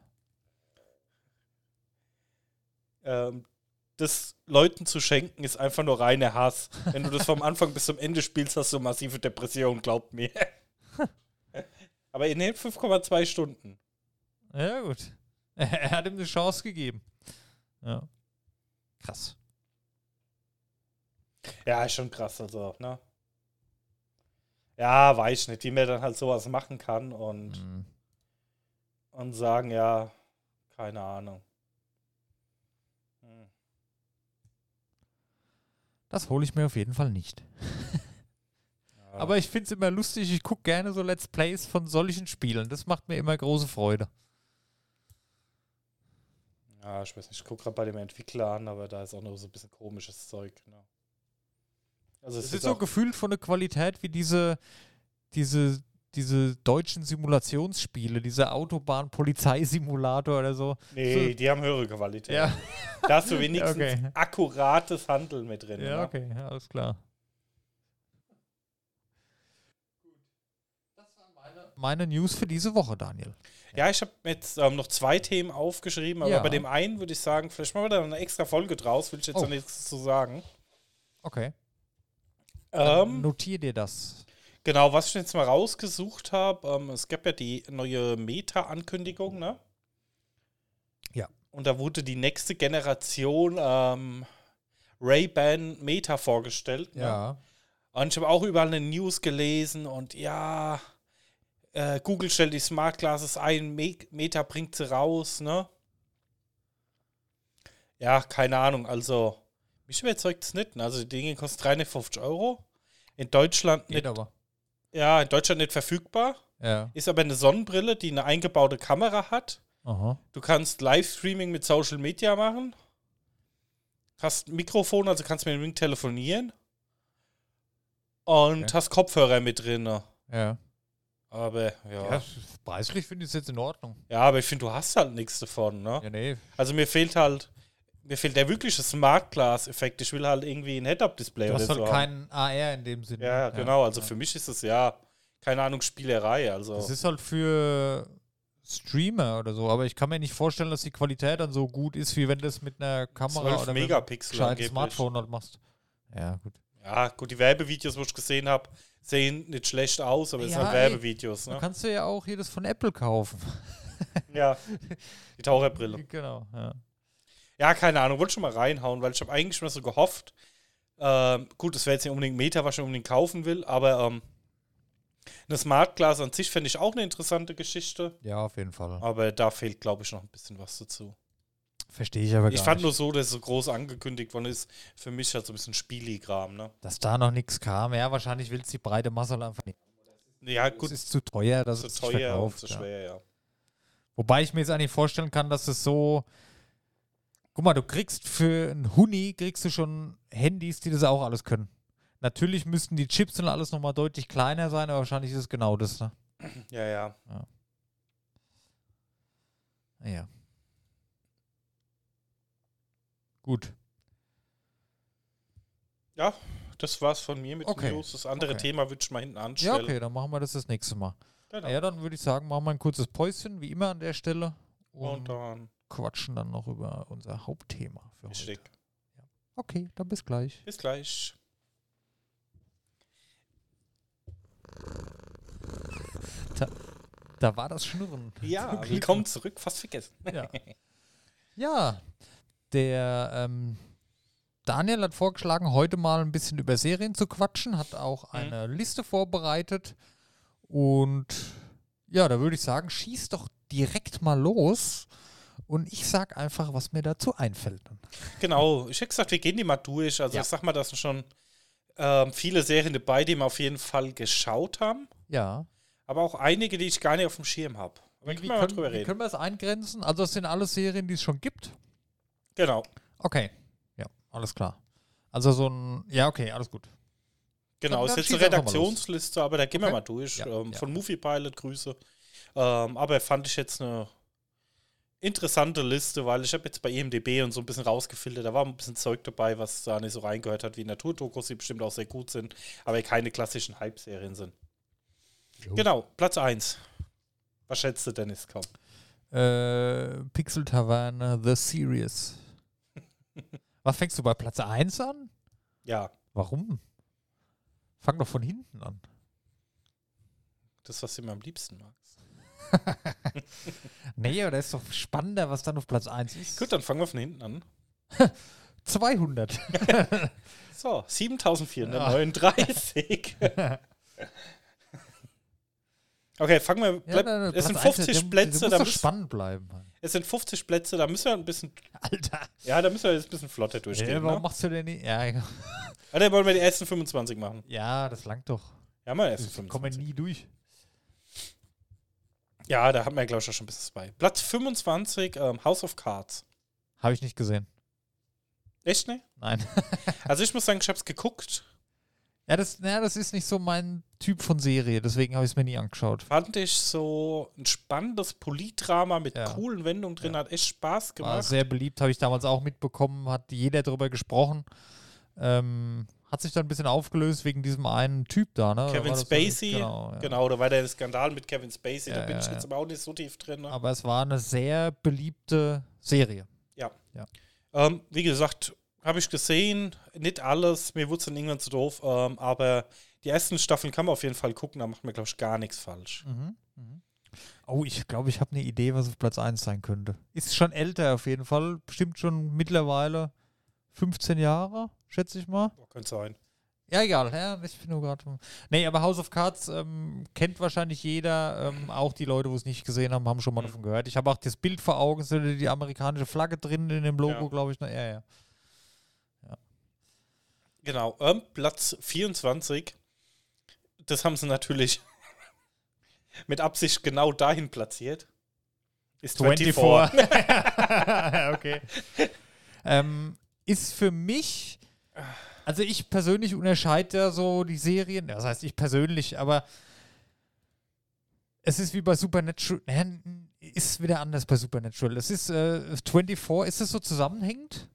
Ähm, das Leuten zu schenken, ist einfach nur reiner Hass. Wenn du das vom Anfang bis zum Ende spielst, hast du massive Depressionen, glaubt mir. Aber in den 5,2 Stunden. Ja, gut. Er hat ihm eine Chance gegeben. Ja. Krass. Ja, ist schon krass, also, ne? Ja, weiß nicht, wie man dann halt sowas machen kann und, Mhm. und sagen, ja, keine Ahnung. Hm. Das hole ich mir auf jeden Fall nicht. Ja. Aber ich finde es immer lustig, ich gucke gerne so Let's Plays von solchen Spielen. Das macht mir immer große Freude. Ja, ich weiß nicht, ich gucke gerade bei dem Entwickler an, aber da ist auch noch so ein bisschen komisches Zeug. Ne? Also es Es ist ist so gefühlt von der Qualität wie diese, diese, diese deutschen Simulationsspiele, dieser Autobahn-Polizeisimulator oder so. nee, die haben höhere Qualität. Ja, Da hast du wenigstens Okay. akkurates Handeln mit drin. ja ne? okay, ja, alles klar. Meine News für diese Woche, Daniel. Ja, ich habe jetzt ähm, noch zwei Themen aufgeschrieben, aber Ja. bei dem einen würde ich sagen, vielleicht machen wir da eine extra Folge draus, will ich jetzt Oh. noch nichts zu sagen. Okay. Ähm, notier dir das. Genau, was ich jetzt mal rausgesucht habe, ähm, es gab ja die neue Meta-Ankündigung, ne? Ja. Und da wurde die nächste Generation ähm, Ray-Ban Meta vorgestellt. Ne? Ja. Und ich habe auch überall eine News gelesen und ja, äh, Google stellt die Smart Glasses ein, Me Meta bringt sie raus, ne? Ja, keine Ahnung, also mich überzeugt es nicht. ne? Also die Dinge kosten 350 Euro. In Deutschland Geht nicht, aber. Ja, in Deutschland nicht verfügbar. Ja. Ist aber eine Sonnenbrille, die eine eingebaute Kamera hat. Aha. Du kannst Livestreaming mit Social Media machen. Hast ein Mikrofon, also kannst mit dem Ring telefonieren. Und Okay. hast Kopfhörer mit drin. Ja. Aber ja. ja. Preislich finde ich es jetzt in Ordnung. Ja, aber ich finde, du hast halt nichts davon, ne? Ja, nee. Also mir fehlt halt, mir fehlt der wirkliche Smart Glass-Effekt. Ich will halt irgendwie ein Head-Up-Display Du oder hast so. halt haben. keinen AR in dem Sinne. Ja, genau. Also ja. für mich ist es ja, keine Ahnung, Spielerei. Also Das ist halt für Streamer oder so, aber ich kann mir nicht vorstellen, dass die Qualität dann so gut ist, wie wenn du es mit einer Kamera 12 oder mit einem. Smartphone halt machst. Ja, gut. Ja, gut, die Werbevideos, wo ich gesehen habe, sehen nicht schlecht aus, aber es sind halt. Werbevideos, Da ne? kannst du ja auch jedes von Apple kaufen. Ja. Die Taucherbrille. genau, ja. Ja, keine Ahnung, wollte schon mal reinhauen, weil ich habe eigentlich mal so gehofft, ähm, gut, das wäre jetzt nicht unbedingt Meta, was ich unbedingt kaufen will, aber ähm, eine Smart Glass an sich fände ich auch eine interessante Geschichte, Ja, auf jeden Fall. aber da fehlt, glaube ich, noch ein bisschen was dazu. Verstehe ich aber gar Ich fand nicht. nur so, dass es so groß angekündigt worden ist. Für mich halt so ein bisschen Spieligram, ne? Dass da noch nichts kam. Ja, wahrscheinlich will es die breite Masse einfach nicht. Ja, Es gut, ist zu teuer, dass zu es sich teuer und zu ja. schwer, ja. Wobei ich mir jetzt eigentlich vorstellen kann, dass es so. Guck mal, du kriegst für einen Huni kriegst du schon Handys, die das auch alles können. Natürlich müssten die Chips und alles nochmal deutlich kleiner sein, aber wahrscheinlich ist es genau das. Ne? Ja, ja. Naja. Gut. Ja, das war's von mir mit Okay, den News. Das andere okay. Thema würde ich mal hinten Ja, anstellen. okay, dann machen wir das das nächste Mal. Genau. Ja, dann würde ich sagen, machen wir ein kurzes Päuschen, wie immer an der Stelle. Und, Und dann quatschen dann noch über unser Hauptthema für heute. richtig. Okay, dann bis gleich. Bis gleich. Da war das Schnurren. Ja, willkommen zurück. Fast vergessen. Ja. ja, der ähm, Daniel hat vorgeschlagen, heute mal ein bisschen über Serien zu quatschen, hat auch Mhm. eine Liste vorbereitet. Und ja, da würde ich sagen, schieß doch direkt mal los. Und ich sag einfach, was mir dazu einfällt. Genau, ich hätte gesagt, wir gehen die mal durch. Also Ja. ich sag mal, das sind schon ähm, viele Serien dabei, die wir auf jeden Fall geschaut haben. Ja. Aber auch einige, die ich gar nicht auf dem Schirm habe. Wie, können wir können, drüber reden. können wir es eingrenzen? Also, es sind alles Serien, die es schon gibt. Genau, Okay. Ja, alles klar. Also so ein. Ja, okay, alles gut. genau. Dann- Ist jetzt eine. Redaktionsliste, aber da gehen wir Okay. mal durch. Ja, ähm, ja. Von Movie Pilot, Grüße. Ähm, aber fand ich jetzt eine interessante Liste, weil ich habe jetzt bei IMDB und so ein bisschen rausgefiltert. Da war ein bisschen Zeug dabei, was da nicht so reingehört hat wie Naturdokus, die bestimmt auch sehr gut sind, aber keine klassischen Hype-Serien sind. Genau, Platz 1. Was schätzt du, Dennis? Komm. Äh, Pixel Taverne, The Series. Was fängst du bei Platz 1 an? Ja, Warum? Fang doch von hinten an. das, was mir am liebsten magst. Nee, aber das ist doch spannender, was dann auf Platz 1 ist. Gut, dann fangen wir von hinten an. 200. So, 7439. okay, fangen wir. Ja, Bleib, dann es sind Platz eins, 50 der- Plätze, der da muss spannend bleiben. Mann. es sind 50 Plätze, da müssen wir ein bisschen, Alter. ja, da müssen wir jetzt ein bisschen flotter Ja, durchgehen. warum ne? machst du denn nicht? Ja, ja. Oder wollen wir die ersten 25 machen? ja, das langt doch. Ja, mal ersten Wir kommen 25. nie durch. Ja, da haben wir, glaube ich, auch schon ein bisschen bei. Platz 25, ähm, House of Cards. Habe ich nicht gesehen. Echt, ne? Nein. Also ich muss sagen, ich habe es geguckt. Ja, das, ja, das ist nicht so mein Typ von Serie, deswegen habe ich es mir nie angeschaut. Fand ich so ein spannendes Politdrama mit Ja. coolen Wendungen drin, Ja. hat echt Spaß War gemacht. sehr beliebt, habe ich damals auch mitbekommen, hat jeder darüber gesprochen. Ähm, hat sich dann ein bisschen aufgelöst wegen diesem einen Typ da, ne? Da Kevin das so- Spacey, Genau, ja. Genau, da war der Skandal mit Kevin Spacey, da Ja, bin ja, ich ja. jetzt aber auch nicht so tief drin. Ne? Aber es war eine sehr beliebte Serie. Ähm, wie gesagt, habe ich gesehen, nicht alles, mir wurde es dann irgendwann zu doof, ähm, aber die ersten Staffeln kann man auf jeden Fall gucken, da macht man, glaube ich, gar nichts falsch. Mhm. Mhm. Oh, ich glaube, ich habe eine Idee, was auf Platz 1 sein könnte. Ist schon älter auf jeden Fall. Bestimmt schon mittlerweile 15 Jahre, schätze ich mal. Boah, könnte sein. Ja, egal. Ja, ich bin nur gerade. Nee, aber House of Cards ähm, kennt wahrscheinlich jeder. Ähm, auch die Leute, wo es nicht gesehen haben, haben schon mal Mhm. davon gehört. Ich habe auch das Bild vor Augen, ist die amerikanische Flagge drin in dem Logo, Ja. glaube ich. Ne? Ja, ja. Genau, ähm, Platz 24, das haben sie natürlich mit Absicht genau dahin platziert. Ist 24. okay. ähm, ist für mich, also ich persönlich unterscheide ja so die Serien, das heißt ich persönlich, aber es ist wie bei Supernatural, ist wieder anders bei Supernatural. Es ist äh, 24, ist es so zusammenhängend?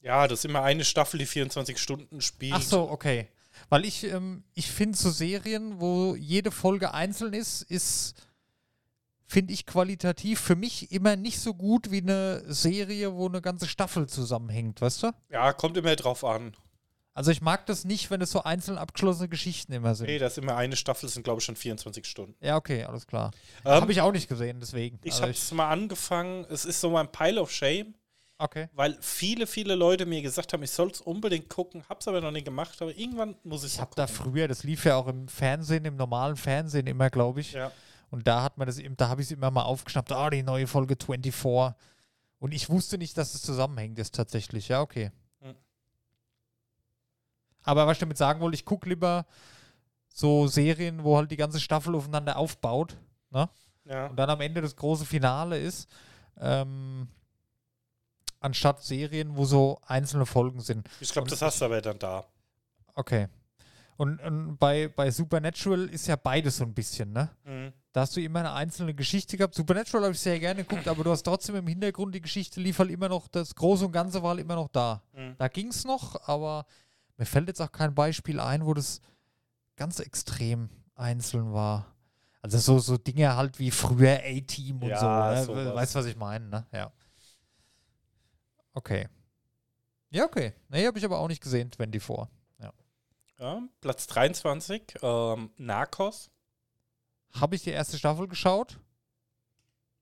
Ja, das ist immer eine Staffel, die 24 Stunden spielt. Ach so, okay. Weil ich, ähm, ich finde so Serien, wo jede Folge einzeln ist, ist, finde ich qualitativ für mich immer nicht so gut wie eine Serie, wo eine ganze Staffel zusammenhängt, weißt du? Ja, kommt immer drauf an. Also ich mag das nicht, wenn es so einzeln abgeschlossene Geschichten immer sind. Nee, das ist immer eine Staffel, sind glaube ich schon 24 Stunden. Ja, okay, alles klar. Ähm, habe ich auch nicht gesehen, deswegen. Ich Also habe es mal angefangen, es ist so mein Pile of Shame, okay. weil viele, viele Leute mir gesagt haben, ich soll es unbedingt gucken, hab's aber noch nicht gemacht, aber irgendwann muss ich Ich habe da früher, das lief ja auch im Fernsehen, im normalen Fernsehen immer, glaube ich. Ja. Und da hat man das, eben- da habe ich es immer mal aufgeschnappt, ah, die neue Folge 24. Und ich wusste nicht, dass es zusammenhängt ist tatsächlich. Ja, okay. Aber was ich damit sagen wollte, ich gucke lieber so Serien, wo halt die ganze Staffel aufeinander aufbaut. Ne? Ja. und dann am Ende das große Finale ist, ähm, anstatt Serien, wo so einzelne Folgen sind. Ich glaube, das hast du aber dann da. Okay. Und, und bei, bei Supernatural ist ja beides so ein bisschen, ne? Mhm. Da hast du immer eine einzelne Geschichte gehabt. Supernatural habe ich sehr gerne geguckt, aber du hast trotzdem im Hintergrund die Geschichte lief halt immer noch, das Große und Ganze war halt immer noch da. Mhm. Da ging es noch, aber mir fällt jetzt auch kein Beispiel ein, wo das ganz extrem einzeln war. Also so, so Dinge halt wie früher A-Team und Ja, so. Ne? Weißt du, was ich meine, ne? Ja. Okay. Ja, okay. Nee, habe ich aber auch nicht gesehen, 24. Ja, Platz 23, ähm, Narcos. Habe ich die erste Staffel geschaut?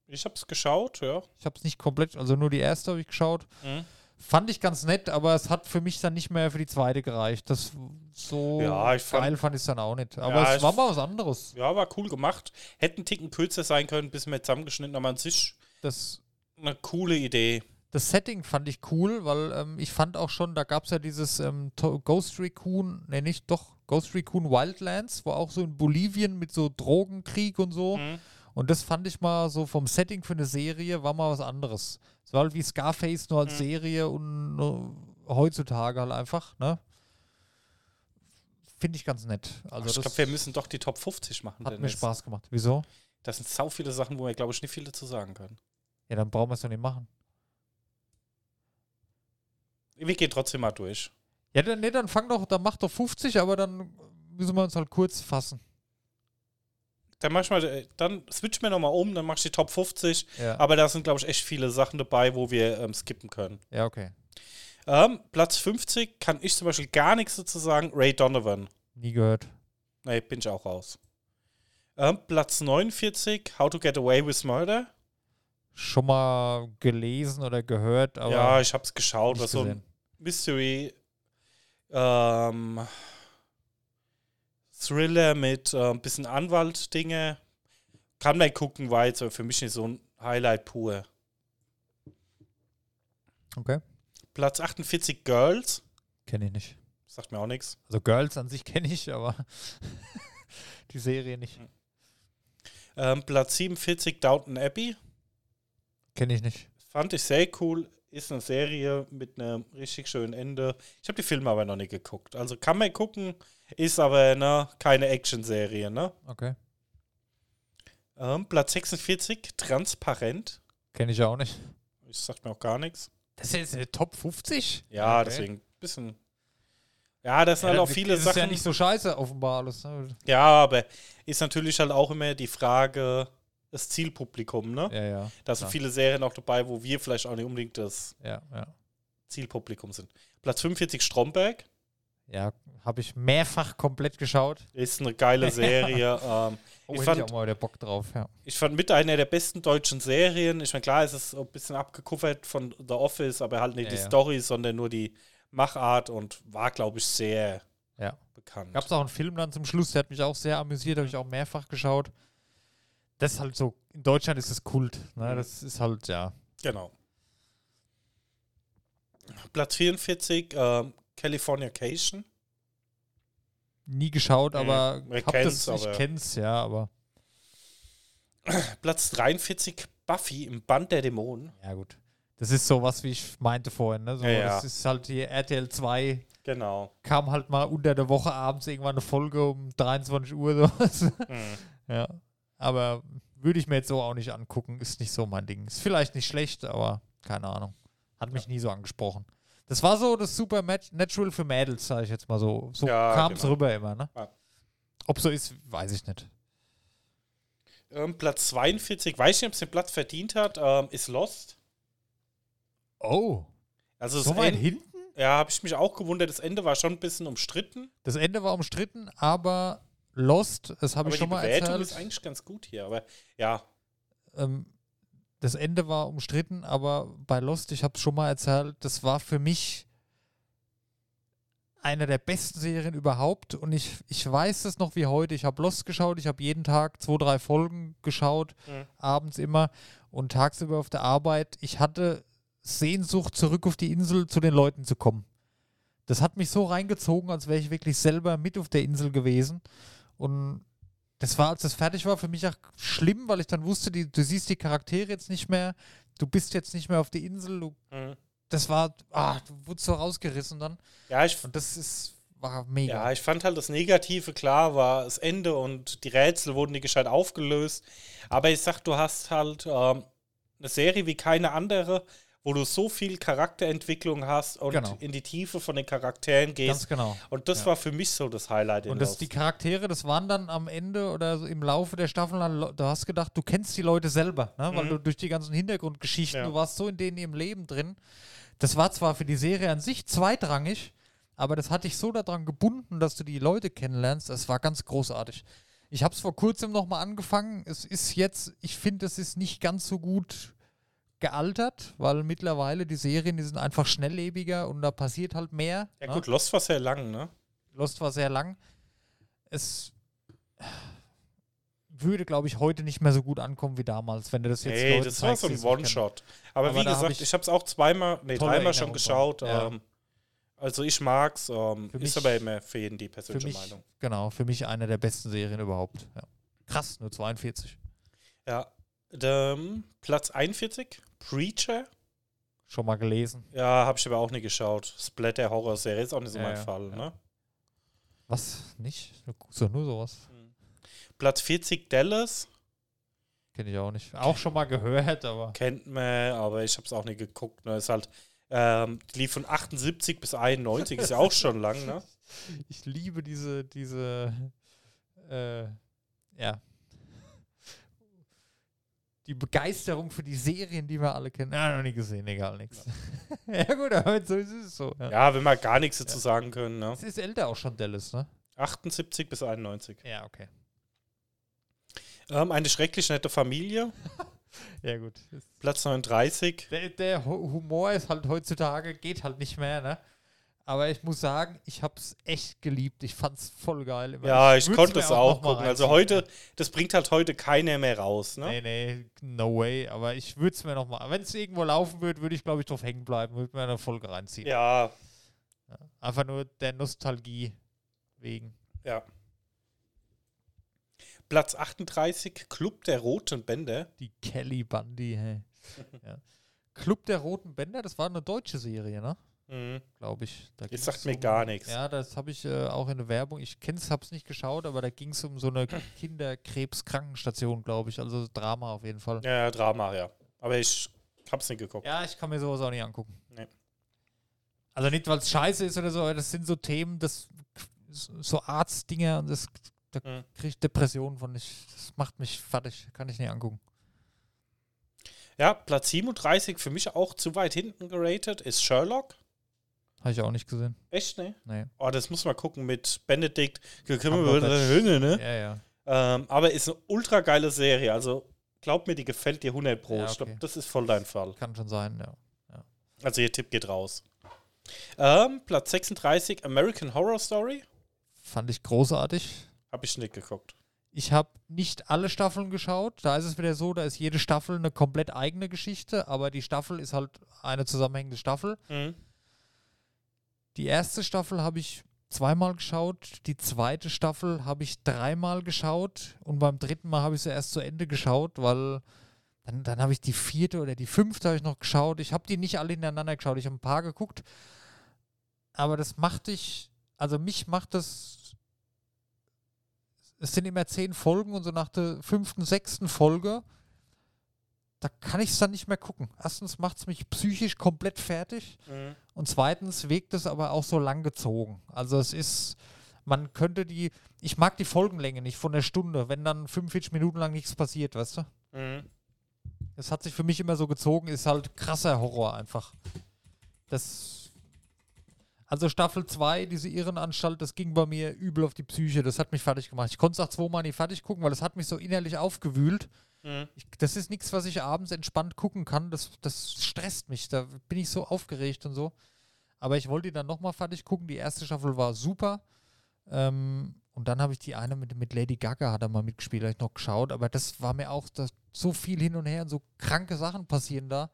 Ich habe es geschaut, ja. Ich habe es nicht komplett, also nur die erste habe ich geschaut. Mhm. Fand ich ganz nett, aber es hat für mich dann nicht mehr für die zweite gereicht. Das so Ja, ich fand- geil fand ich es dann auch nicht. Aber Ja, es war mal was anderes. Ja, war cool gemacht. Hätten einen Ticken kürzer sein können, bis wir zusammengeschnitten, aber an sich Das, eine coole Idee. das Setting fand ich cool, weil ähm, ich fand auch schon, da gab es ja dieses ähm, Ghost Recon, ne nicht, doch, Ghost Recon Wildlands, wo auch so in Bolivien mit so Drogenkrieg und so. Mhm. Und das fand ich mal so vom Setting für eine Serie, war mal was anderes. Es war halt wie Scarface nur als Mhm. Serie und nur heutzutage halt einfach, ne? Finde ich ganz nett. Also ich das glaube, wir müssen doch die Top 50 machen. hat mir Dennis. Spaß gemacht. Wieso? Das sind sau viele Sachen, wo wir, glaube ich, nicht viel dazu sagen können. Ja, dann brauchen wir es doch nicht machen. Wir gehen trotzdem mal durch. Ja, dann, nee, dann fang doch, dann mach doch 50, aber dann müssen wir uns halt kurz fassen. Dann mach ich mal, äh, dann switch mir nochmal um, dann mach ich die Top 50. Ja, Aber da sind, glaube ich, echt viele Sachen dabei, wo wir ähm, skippen können. ja okay. Ähm, Platz 50 kann ich zum Beispiel gar nichts dazu sagen. Ray Donovan. Nie gehört. Nee, bin ich auch raus. Ähm, Platz 49, How to Get Away with Murder. Schon mal gelesen oder gehört, aber ja, ich habe es geschaut. Was so ein. Mystery ähm, Thriller mit äh, ein bisschen Anwalt-Dinge. Kann man gucken, war jetzt für mich nicht so ein Highlight pur. Okay. Platz 48, Girls. Kenne ich nicht. Sagt mir auch nichts. Also Girls an sich kenne ich, aber die Serie nicht. Ähm, Platz 47, Downton Abbey. Kenne ich nicht. Fand ich sehr cool. Ist eine Serie mit einem richtig schönen Ende. Ich habe die Filme aber noch nicht geguckt. Also kann man gucken, ist aber ne, keine Action-Serie. Ne? Okay. Ähm, Platz 46, Transparent. Kenne ich auch nicht. Ich sag mir auch gar nichts. Das ist jetzt eine Top 50? Ja, Okay. deswegen ein bisschen. Ja, das sind Ja, halt auch viele ist Sachen. ja nicht so scheiße, offenbar alles. Ne? ja, aber ist natürlich halt auch immer die Frage, das Zielpublikum, ne? Ja, ja. Da sind viele Serien auch dabei, wo wir vielleicht auch nicht unbedingt das Ja, ja. Zielpublikum sind. Platz 45 Stromberg Ja, habe ich mehrfach komplett geschaut. ist eine geile Serie. ähm, Oh, Ich ich fand- fand auch mal wieder Bock drauf, ja. ich fand mit einer der besten deutschen Serien. Ich meine, klar, es ist ein bisschen abgekuffert von The Office, aber halt nicht Ja, die. Story, sondern nur die Machart und war, glaube ich, sehr Ja. bekannt. Gab es auch einen Film dann zum Schluss, der hat mich auch sehr amüsiert, habe ich auch mehrfach geschaut. Das ist halt so, in Deutschland ist es Kult. Ne? Mhm. Das ist halt, ja. Genau. Platz 44, ähm, Californication. Nie geschaut, Mhm. aber kennt's, das, ich aber- kenn's, ja, aber Platz 43, Buffy im Band der Dämonen. ja gut. Das ist so was, wie ich meinte vorhin. Ne? So, Ja, ja. Das ist halt die RTL 2, Genau. kam halt mal unter der Woche abends irgendwann eine Folge um 23 Uhr. So. Mhm. ja. Aber würde ich mir jetzt so auch nicht angucken. Ist nicht so mein Ding. Ist vielleicht nicht schlecht, aber keine Ahnung. Hat mich nie so angesprochen. Das war so das Super Natural für Mädels, sage ich jetzt mal so. So Ja, kam es genau. rüber immer, ne? Ja. Ob so ist, weiß ich nicht. Ähm, Platz 42, weiß nicht, ob es den Platz verdient hat, ähm, ist Lost. Oh, Also so weit hinten? Ja, habe ich mich auch gewundert. Das Ende war schon ein bisschen umstritten. Das Ende war umstritten, aber Lost, das habe ich schon die mal Bewertung erzählt. ist eigentlich ganz gut hier. Aber ja, ähm, das Ende war umstritten, aber bei Lost, ich habe es schon mal erzählt, das war für mich eine der besten Serien überhaupt und ich, ich weiß es noch wie heute. Ich habe Lost geschaut, ich habe jeden Tag zwei, drei Folgen geschaut, Mhm. abends immer und tagsüber auf der Arbeit. Ich hatte Sehnsucht, zurück auf die Insel zu den Leuten zu kommen. Das hat mich so reingezogen, als wäre ich wirklich selber mit auf der Insel gewesen. Und das war, als das fertig war, für mich auch schlimm, weil ich dann wusste, die, du siehst die Charaktere jetzt nicht mehr, du bist jetzt nicht mehr auf der Insel, du, Mhm. das war, ah, du wurdest so rausgerissen dann. Ja, ich, Und das ist, war mega. ja, ich fand halt das Negative, klar, war das Ende und die Rätsel wurden nicht gescheit aufgelöst. Aber ich sag, du hast halt ähm, eine Serie wie keine andere, wo du so viel Charakterentwicklung hast und Genau. in die Tiefe von den Charakteren gehst. Ganz genau. Und das Ja. war für mich so das Highlight. in Und das, die Charaktere, das waren dann am Ende oder so im Laufe der Staffel, du hast gedacht, du kennst die Leute selber, ne? weil Mhm. du durch die ganzen Hintergrundgeschichten, Ja. du warst so in denen im Leben drin. Das war zwar für die Serie an sich zweitrangig, aber das hat dich so daran gebunden, dass du die Leute kennenlernst. Das war ganz großartig. Ich habe es vor kurzem nochmal angefangen. Es ist jetzt, ich finde, es ist nicht ganz so gut gealtert, weil mittlerweile die Serien, die sind einfach schnelllebiger und da passiert halt mehr. ja ne? gut, Lost war sehr lang, ne? Lost war sehr lang. Es würde, glaube ich, heute nicht mehr so gut ankommen wie damals, wenn du das jetzt Nee, Leuten das war so ein. One-Shot. Aber, Aber wie gesagt, ich habe es auch zweimal, nee, dreimal schon geschaut. Ja. Ähm, also ich mag's. Ähm, Für ist mich- aber immer für jeden die persönliche mich, Meinung. genau, für mich eine der besten Serien überhaupt. Ja. Krass, nur 42. Ja. Platz 41, Preacher. Schon mal gelesen. Ja, habe ich aber auch nie geschaut. Splatter-Horror-Serie ist auch nicht so Ja, mein ja, Fall, ja. ne? Was? Nicht? Du guckst doch nur sowas. Platz 40, Dallas. Kenne ich auch nicht. Auch schon mal gehört, aber. Kennt man, aber ich habe es auch nie geguckt. Ne? Ist halt, ähm, die lief von 78 bis 91, ist ja auch schon lang, ne? Ich liebe diese, diese, äh, ja. Die Begeisterung für die Serien, die wir alle kennen. Ja, noch nie gesehen, egal, nix. Ja, gut, aber so ist es so. Ja. Ja, wenn wir gar nichts dazu sagen können, ne? Es ist älter auch schon Dallas, ne? 78 bis 91. Ja, okay. Ähm, eine schrecklich nette Familie. Ja, gut. Platz 39. Der, der Hu- Humor ist halt heutzutage, geht halt nicht mehr, ne? Aber ich muss sagen, ich hab's echt geliebt. Ich fand's voll geil. Ja, ich würd's konnte es auch mal gucken. Also heute, das bringt halt heute keiner mehr raus, ne? Nee, nee, no way. Aber ich würde es mir noch mal, wenn es irgendwo laufen würde, würde ich, glaube ich, drauf hängen bleiben. Würde mir eine Folge reinziehen. Ja, Ja. Einfach nur der Nostalgie wegen. ja. Platz 38, Club der Roten Bänder. Die Kelly Bundy, hey. ja. Club der Roten Bänder, das war eine deutsche Serie, ne? Mhm. Glaube ich. Da Das sagt mir um- gar nichts. Ja, das habe ich äh, auch in der Werbung. Ich kenne es, habe es nicht geschaut, aber da ging es um so eine Kinderkrebskrankenstation, glaube ich. Also Drama auf jeden Fall. Ja, Drama, ja. Aber ich hab's nicht geguckt. Ja, ich kann mir sowas auch nicht angucken. Nee. Also nicht, weil es scheiße ist oder so, aber das sind so Themen, das so Arztdinger und das da Mhm. kriege ich Depressionen von. Ich, das macht mich fertig. Kann ich nicht angucken. Ja, Platz 37, für mich auch zu weit hinten geratet, ist Sherlock. Habe ich auch nicht gesehen. Echt, ne? Nee. Oh, das muss man gucken mit Benedict. Cumberbatch. ne? Ja, ja. Ähm, aber ist eine ultra geile Serie. Also glaub mir, die gefällt dir 100 Pro. Ja, Ich glaub, okay. das ist voll dein Fall. Kann schon sein, ja. Also ihr Tipp geht raus. Ähm, Platz 36, American Horror Story. Fand ich großartig. Habe ich nicht geguckt. Ich habe nicht alle Staffeln geschaut. Da ist es wieder so, da ist jede Staffel eine komplett eigene Geschichte, aber die Staffel ist halt eine zusammenhängende Staffel. Mhm. Die erste Staffel habe ich zweimal geschaut, die zweite Staffel habe ich dreimal geschaut und beim dritten Mal habe ich sie erst zu Ende geschaut, weil dann, dann habe ich die vierte oder die fünfte habe ich noch geschaut. Ich habe die nicht alle hintereinander geschaut, ich habe ein paar geguckt. Aber das macht dich, also mich macht das, es sind immer zehn Folgen und so nach der fünften, sechsten Folge, da kann ich es dann nicht mehr gucken. Erstens macht es mich psychisch komplett fertig. Mhm. Und zweitens wirkt es aber auch so lang gezogen. Also es ist, man könnte die, ich mag die Folgenlänge nicht von der Stunde, wenn dann 45 Minuten lang nichts passiert, weißt du? Mhm. Das hat sich für mich immer so gezogen, ist halt krasser Horror einfach. Das, also Staffel 2, diese Irrenanstalt, das ging bei mir übel auf die Psyche, das hat mich fertig gemacht. Ich konnte es auch zweimal nicht fertig gucken, weil das hat mich so innerlich aufgewühlt. Mhm. Ich, das ist nichts, was ich abends entspannt gucken kann. Das, das stresst mich. Da bin ich so aufgeregt und so. Aber ich wollte die dann nochmal fertig gucken. Die erste Staffel war super. Ähm, und dann habe ich die eine mit, mit Lady Gaga hat er mal mitgespielt, habe ich noch geschaut. Aber das war mir auch das, so viel hin und her und so kranke Sachen passieren da.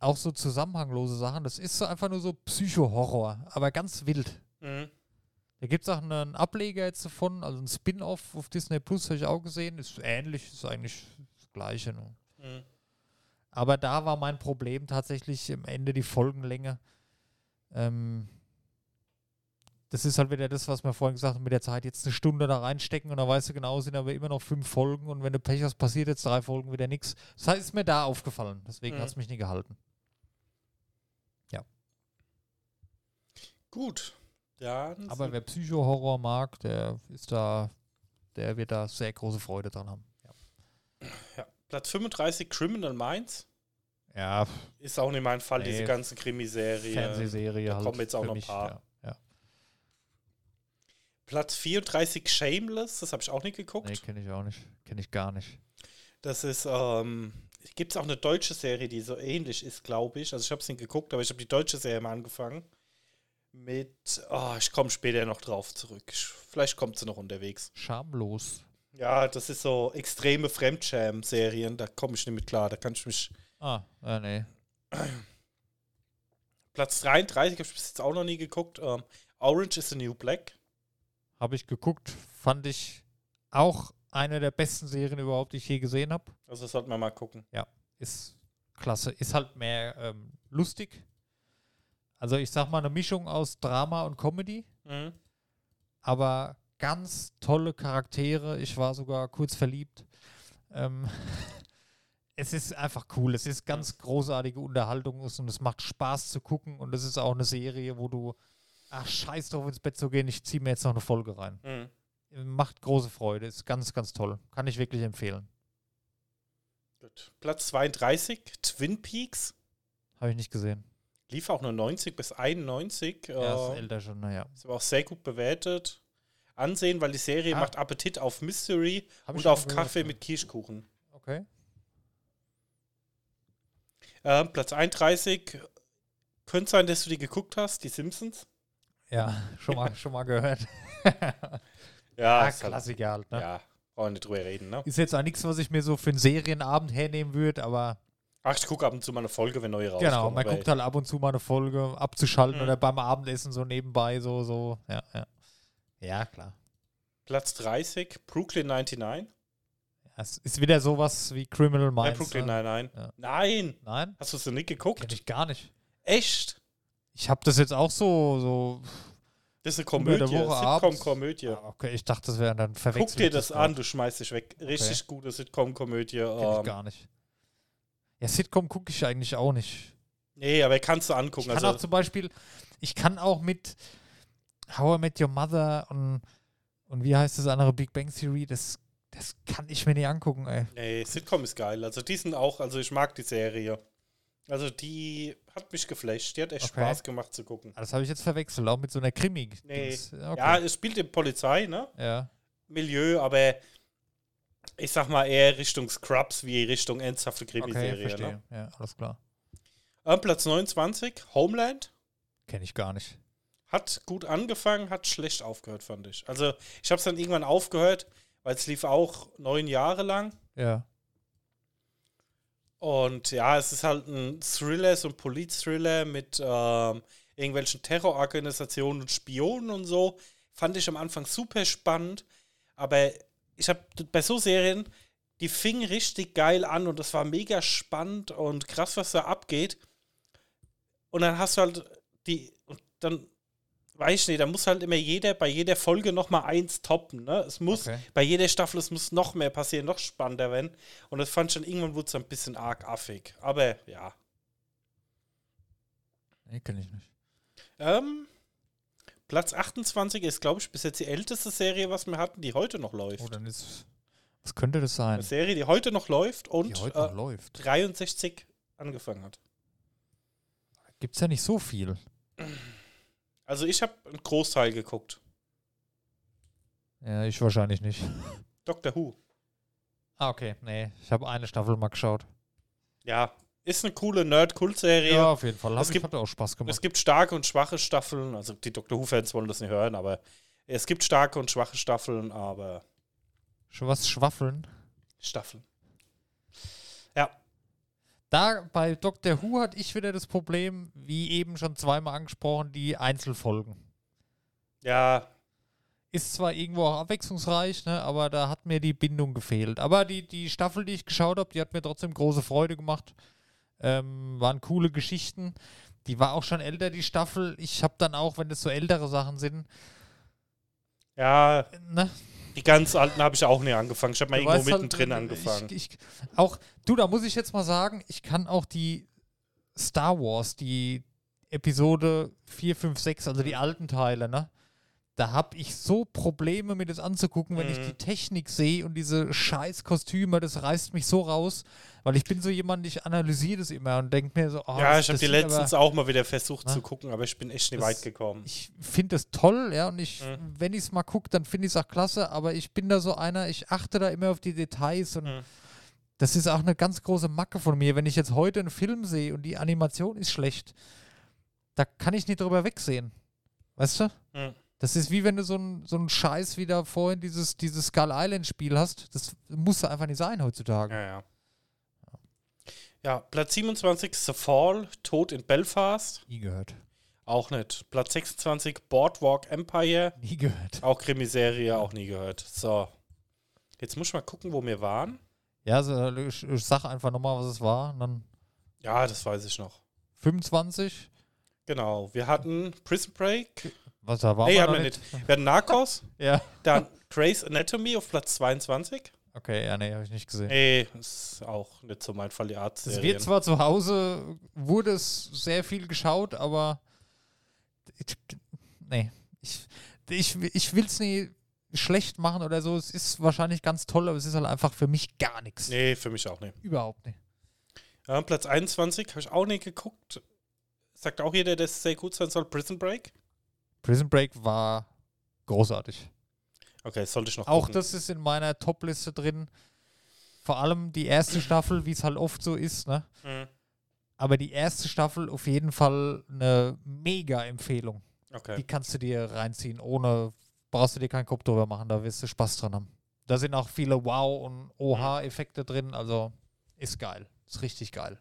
auch so zusammenhanglose Sachen. Das ist so einfach nur so Psycho-Horror, aber ganz wild. Mhm. Da gibt es auch einen Ableger jetzt davon, also ein Spin-off auf Disney Plus, habe ich auch gesehen. Ist ähnlich, ist eigentlich das Gleiche. Ne? Mhm. Aber da war mein Problem tatsächlich am Ende die Folgenlänge. Ähm, das ist halt wieder das, was wir vorhin gesagt haben, mit der Zeit jetzt eine Stunde da reinstecken und dann weißt du genau, sind aber immer noch fünf Folgen und wenn du Pech hast, passiert jetzt drei Folgen wieder nichts. Das heißt, ist mir da aufgefallen, deswegen Mhm. hat es mich nie gehalten. Gut. Dann Aber wer Psycho-Horror mag, der ist da, der wird da sehr große Freude dran haben. ja. Platz 35, Criminal Minds. Ja, Ist auch nicht mein Fall, Nee, diese ganze Krimiserie. Fernsehserie da halt. kommen jetzt auch noch ein paar. Ja, ja. Platz 34, Shameless. Das habe ich auch nicht geguckt. Nee, kenne ich auch nicht. Kenne ich gar nicht. Das ist, ähm, gibt es auch eine deutsche Serie, die so ähnlich ist, glaube ich. Also ich habe es nicht geguckt, aber ich habe die deutsche Serie mal angefangen. Mit, oh, ich komme später noch drauf zurück. Ich, vielleicht kommt sie noch unterwegs. Schamlos. Ja, das ist so extreme Fremdscham-Serien, da komme ich nicht mit klar. Da kann ich mich. Ah, äh, nee. Platz 33 habe ich bis jetzt auch noch nie geguckt. Ähm, Orange is the New Black. Habe ich geguckt, fand ich auch eine der besten Serien überhaupt, die ich je gesehen habe. Also sollten wir mal gucken. Ist klasse. Ist halt mehr ähm, lustig. Also ich sag mal eine Mischung aus Drama und Comedy, Mhm. aber ganz tolle Charaktere. Ich war sogar kurz verliebt. Ähm, es ist einfach cool. Es ist ganz großartige Unterhaltung und es macht Spaß zu gucken und es ist auch eine Serie, wo du, ach scheiß drauf ins Bett zu gehen, ich ziehe mir jetzt noch eine Folge rein. Mhm. Macht große Freude, ist ganz, ganz toll. Kann ich wirklich empfehlen. Gut. Platz 32, Twin Peaks. Habe ich nicht gesehen. Lief auch nur 90 bis 91. Ja, ist äh, älter schon, naja. ist aber auch sehr gut bewertet. Ansehen, weil die Serie Ah. macht Appetit auf Mystery Hab und auf Kaffee mit Kirschkuchen. Okay. Ähm, Platz 31. Könnte sein, dass du die geguckt hast, die Simpsons. Ja, schon mal, schon mal gehört. Ja, ah, halt- Klassiker halt, ne? Ja, brauchen wir nicht drüber reden, ne? Ist jetzt auch nichts, was ich mir so für einen Serienabend hernehmen würde, aber Ach, ich gucke ab und zu mal eine Folge, wenn neue rauskommen. genau, man guckt halt ab und zu mal eine Folge abzuschalten Mhm. oder beim Abendessen so nebenbei, so, so, ja, ja. Ja, klar. Platz 30, Brooklyn 99. Ja, Es ist wieder sowas wie Criminal Nein, Minds. Brooklyn ne? 99. Ja. Nein, Nein, hast du es noch nicht geguckt? ich gar nicht. Echt? Ich habe das jetzt auch so, so. Das ist eine Komödie. Sitcom-Komödie. Ah, Okay, ich dachte, das wäre dann verwechselt. Guck dir das an, du schmeißt dich weg. Richtig gute Sitcom-Komödie. Kenn ich Ähm, gar nicht. Ja, Sitcom gucke ich eigentlich auch nicht. nee, aber kannst du Ich angucken. kann Also, auch zum Beispiel, ich kann auch mit How I Met Your Mother und, und wie heißt das andere Big Bang Theory, das, das kann ich mir nicht angucken, ey. nee, Sitcom ist geil. Also die sind auch, also ich mag die Serie. Also die hat mich geflasht. Die hat echt Okay. Spaß gemacht zu gucken. Ah, Das habe ich jetzt verwechselt, auch mit so einer Krimi. Nee. Dings. Ja, Okay. es spielt in Polizei, ne? Ja, Milieu, aber ich sag mal eher Richtung Scrubs wie Richtung ernsthafte okay, Krimiserie. verstehe. ne? Ja, alles klar. Ähm, Platz 29, Homeland. Kenne ich gar nicht. Hat gut angefangen, hat schlecht aufgehört, fand ich. Also ich habe es dann irgendwann aufgehört, weil es lief auch neun Jahre lang. Ja, Und ja, es ist halt ein Thriller, so ein Polit-Thriller mit ähm, irgendwelchen Terrororganisationen und Spionen und so. Fand ich am Anfang super spannend. Aber ich habe bei so Serien, die fingen richtig geil an und das war mega spannend und krass, was da abgeht. Und dann hast du halt die, und dann weiß ich nicht, da muss halt immer jeder bei jeder Folge nochmal eins toppen. Ne? Es muss okay. bei jeder Staffel, es muss noch mehr passieren, noch spannender werden. Und das fand ich dann irgendwann wurde es ein bisschen arg affig. Aber ja. Nee, kenne ich nicht. Ähm, Platz 28 ist, glaube ich, bis jetzt die älteste Serie, was wir hatten, die heute noch läuft. Oh, dann ist. Was könnte das sein? Eine Serie, die heute noch läuft Die und heute äh, noch läuft. 63 angefangen hat. Gibt es ja nicht so viel. Also ich habe einen Großteil geguckt. Ja, ich wahrscheinlich nicht. Doctor Who. Ah, okay. Nee, ich habe eine Staffel mal geschaut. Ja, ist eine coole Nerd-Kult-Serie. Ja, auf jeden Fall. Hab Es gibt- hat auch Spaß gemacht. Es gibt starke und schwache Staffeln. Also die Doctor Who-Fans wollen das nicht hören, aber es gibt starke und schwache Staffeln, aber Schon was schwaffeln. Staffeln. Ja, Da bei Doctor Who hatte ich wieder das Problem, wie eben schon zweimal angesprochen, die Einzelfolgen. Ja, Ist zwar irgendwo auch abwechslungsreich, ne, aber da hat mir die Bindung gefehlt. Aber die, die Staffel, die ich geschaut habe, die hat mir trotzdem große Freude gemacht. Ähm, waren coole Geschichten. Die war auch schon älter, die Staffel. Ich habe dann auch, wenn das so ältere Sachen sind, ja, ne, die ganz alten habe ich auch nie angefangen. Ich habe mal Du irgendwo halt, mittendrin äh, angefangen. Ich, ich, auch, du, da muss ich jetzt mal sagen, ich kann auch die Star Wars, die Episode 4, 5, 6, also die alten Teile, ne? Da habe ich so Probleme, mir das anzugucken, wenn ich Mhm. die Technik sehe und diese scheiß Kostüme, das reißt mich so raus, weil ich bin so jemand, ich analysiere das immer und denke mir so, oh, ja, ich habe die sieht aber- letztens auch mal wieder versucht Na? zu gucken, aber ich bin echt nicht Das- weit gekommen. ich finde das toll, ja, und ich, Mhm. wenn ich es mal gucke, dann finde ich es auch klasse, aber ich bin da so einer, ich achte da immer auf die Details und Mhm. das ist auch eine ganz große Macke von mir. Wenn ich jetzt heute einen Film sehe und die Animation ist schlecht, da kann ich nicht drüber wegsehen. Weißt du? Mhm. Das ist wie wenn du so einen so einen Scheiß wie da vorhin dieses, dieses Skull Island Spiel hast. Das muss einfach nicht sein heutzutage. Ja, ja. Ja, Platz 27 The Fall, Tod in Belfast. Nie gehört. Auch nicht. Platz 26 Boardwalk Empire. Nie gehört. Auch Krimiserie, auch nie gehört. So. Jetzt muss ich mal gucken, wo wir waren. Ja, also ich, ich sag einfach nochmal, was es war. Dann Ja, das weiß ich noch. 25. Genau. Wir hatten Prison Break. Was da war? Nee, haben wir nicht. Wir hatten Narcos. Ja. Dann Grey's Anatomy auf Platz 22. Okay, ja, nee, habe ich nicht gesehen. Nee, ist auch nicht so mein Fall, die Art Es wird zwar zu Hause, wurde es sehr viel geschaut, aber ich, nee, ich, ich, ich will es nie schlecht machen oder so. Es ist wahrscheinlich ganz toll, aber es ist halt einfach für mich gar nichts. Nee, für mich auch nicht. Überhaupt nicht. Ja, Platz 21 habe ich auch nicht geguckt. Sagt auch jeder, dass es sehr gut sein soll. Prison Break. Prison Break war großartig. Okay, sollte ich noch Auch gucken. das ist in meiner Top-Liste drin. Vor allem die erste Staffel, wie es halt oft so ist, ne? Mhm. Aber die erste Staffel auf jeden Fall eine mega Empfehlung. Okay. Die kannst du dir reinziehen, ohne, brauchst du dir keinen Kopf drüber machen, da wirst du Spaß dran haben. Da sind auch viele Wow- und Oha-Effekte drin, also ist geil. Ist richtig geil.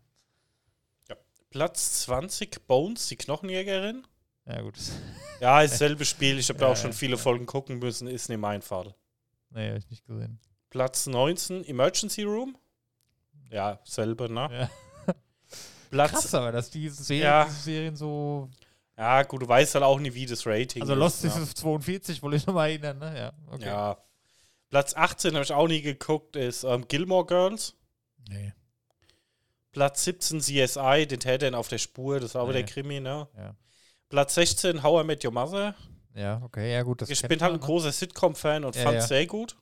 Platz 20 Bones, die Knochenjägerin. Ja, gut. Ja, ist selbe Spiel. Ich habe da Ja, auch schon ja, viele Folgen gucken müssen. Ist nicht mein Fall. Nee, hab ich nicht gesehen. Platz 19 Emergency Room. Ja, selber, ne? Ja. Platz. Krass aber, dass die Serien, Ja. diese Serien so. Ja, gut, du weißt halt auch nie, wie das Rating Also ist. Lost ne? ist auf 42, wollte ich nochmal erinnern, ne? Ja, okay. Ja. Platz 18 habe ich auch nie geguckt, ist ähm, Gilmore Girls. Nee. Platz 17 CSI, den Tätern auf der Spur, das war aber Nee. der Krimi, ne? Ja. Platz 16 How I Met Your Mother. Ja, okay, ja gut. Das ich bin halt ein ne? großer Sitcom-Fan und Ja, fand es ja. sehr gut.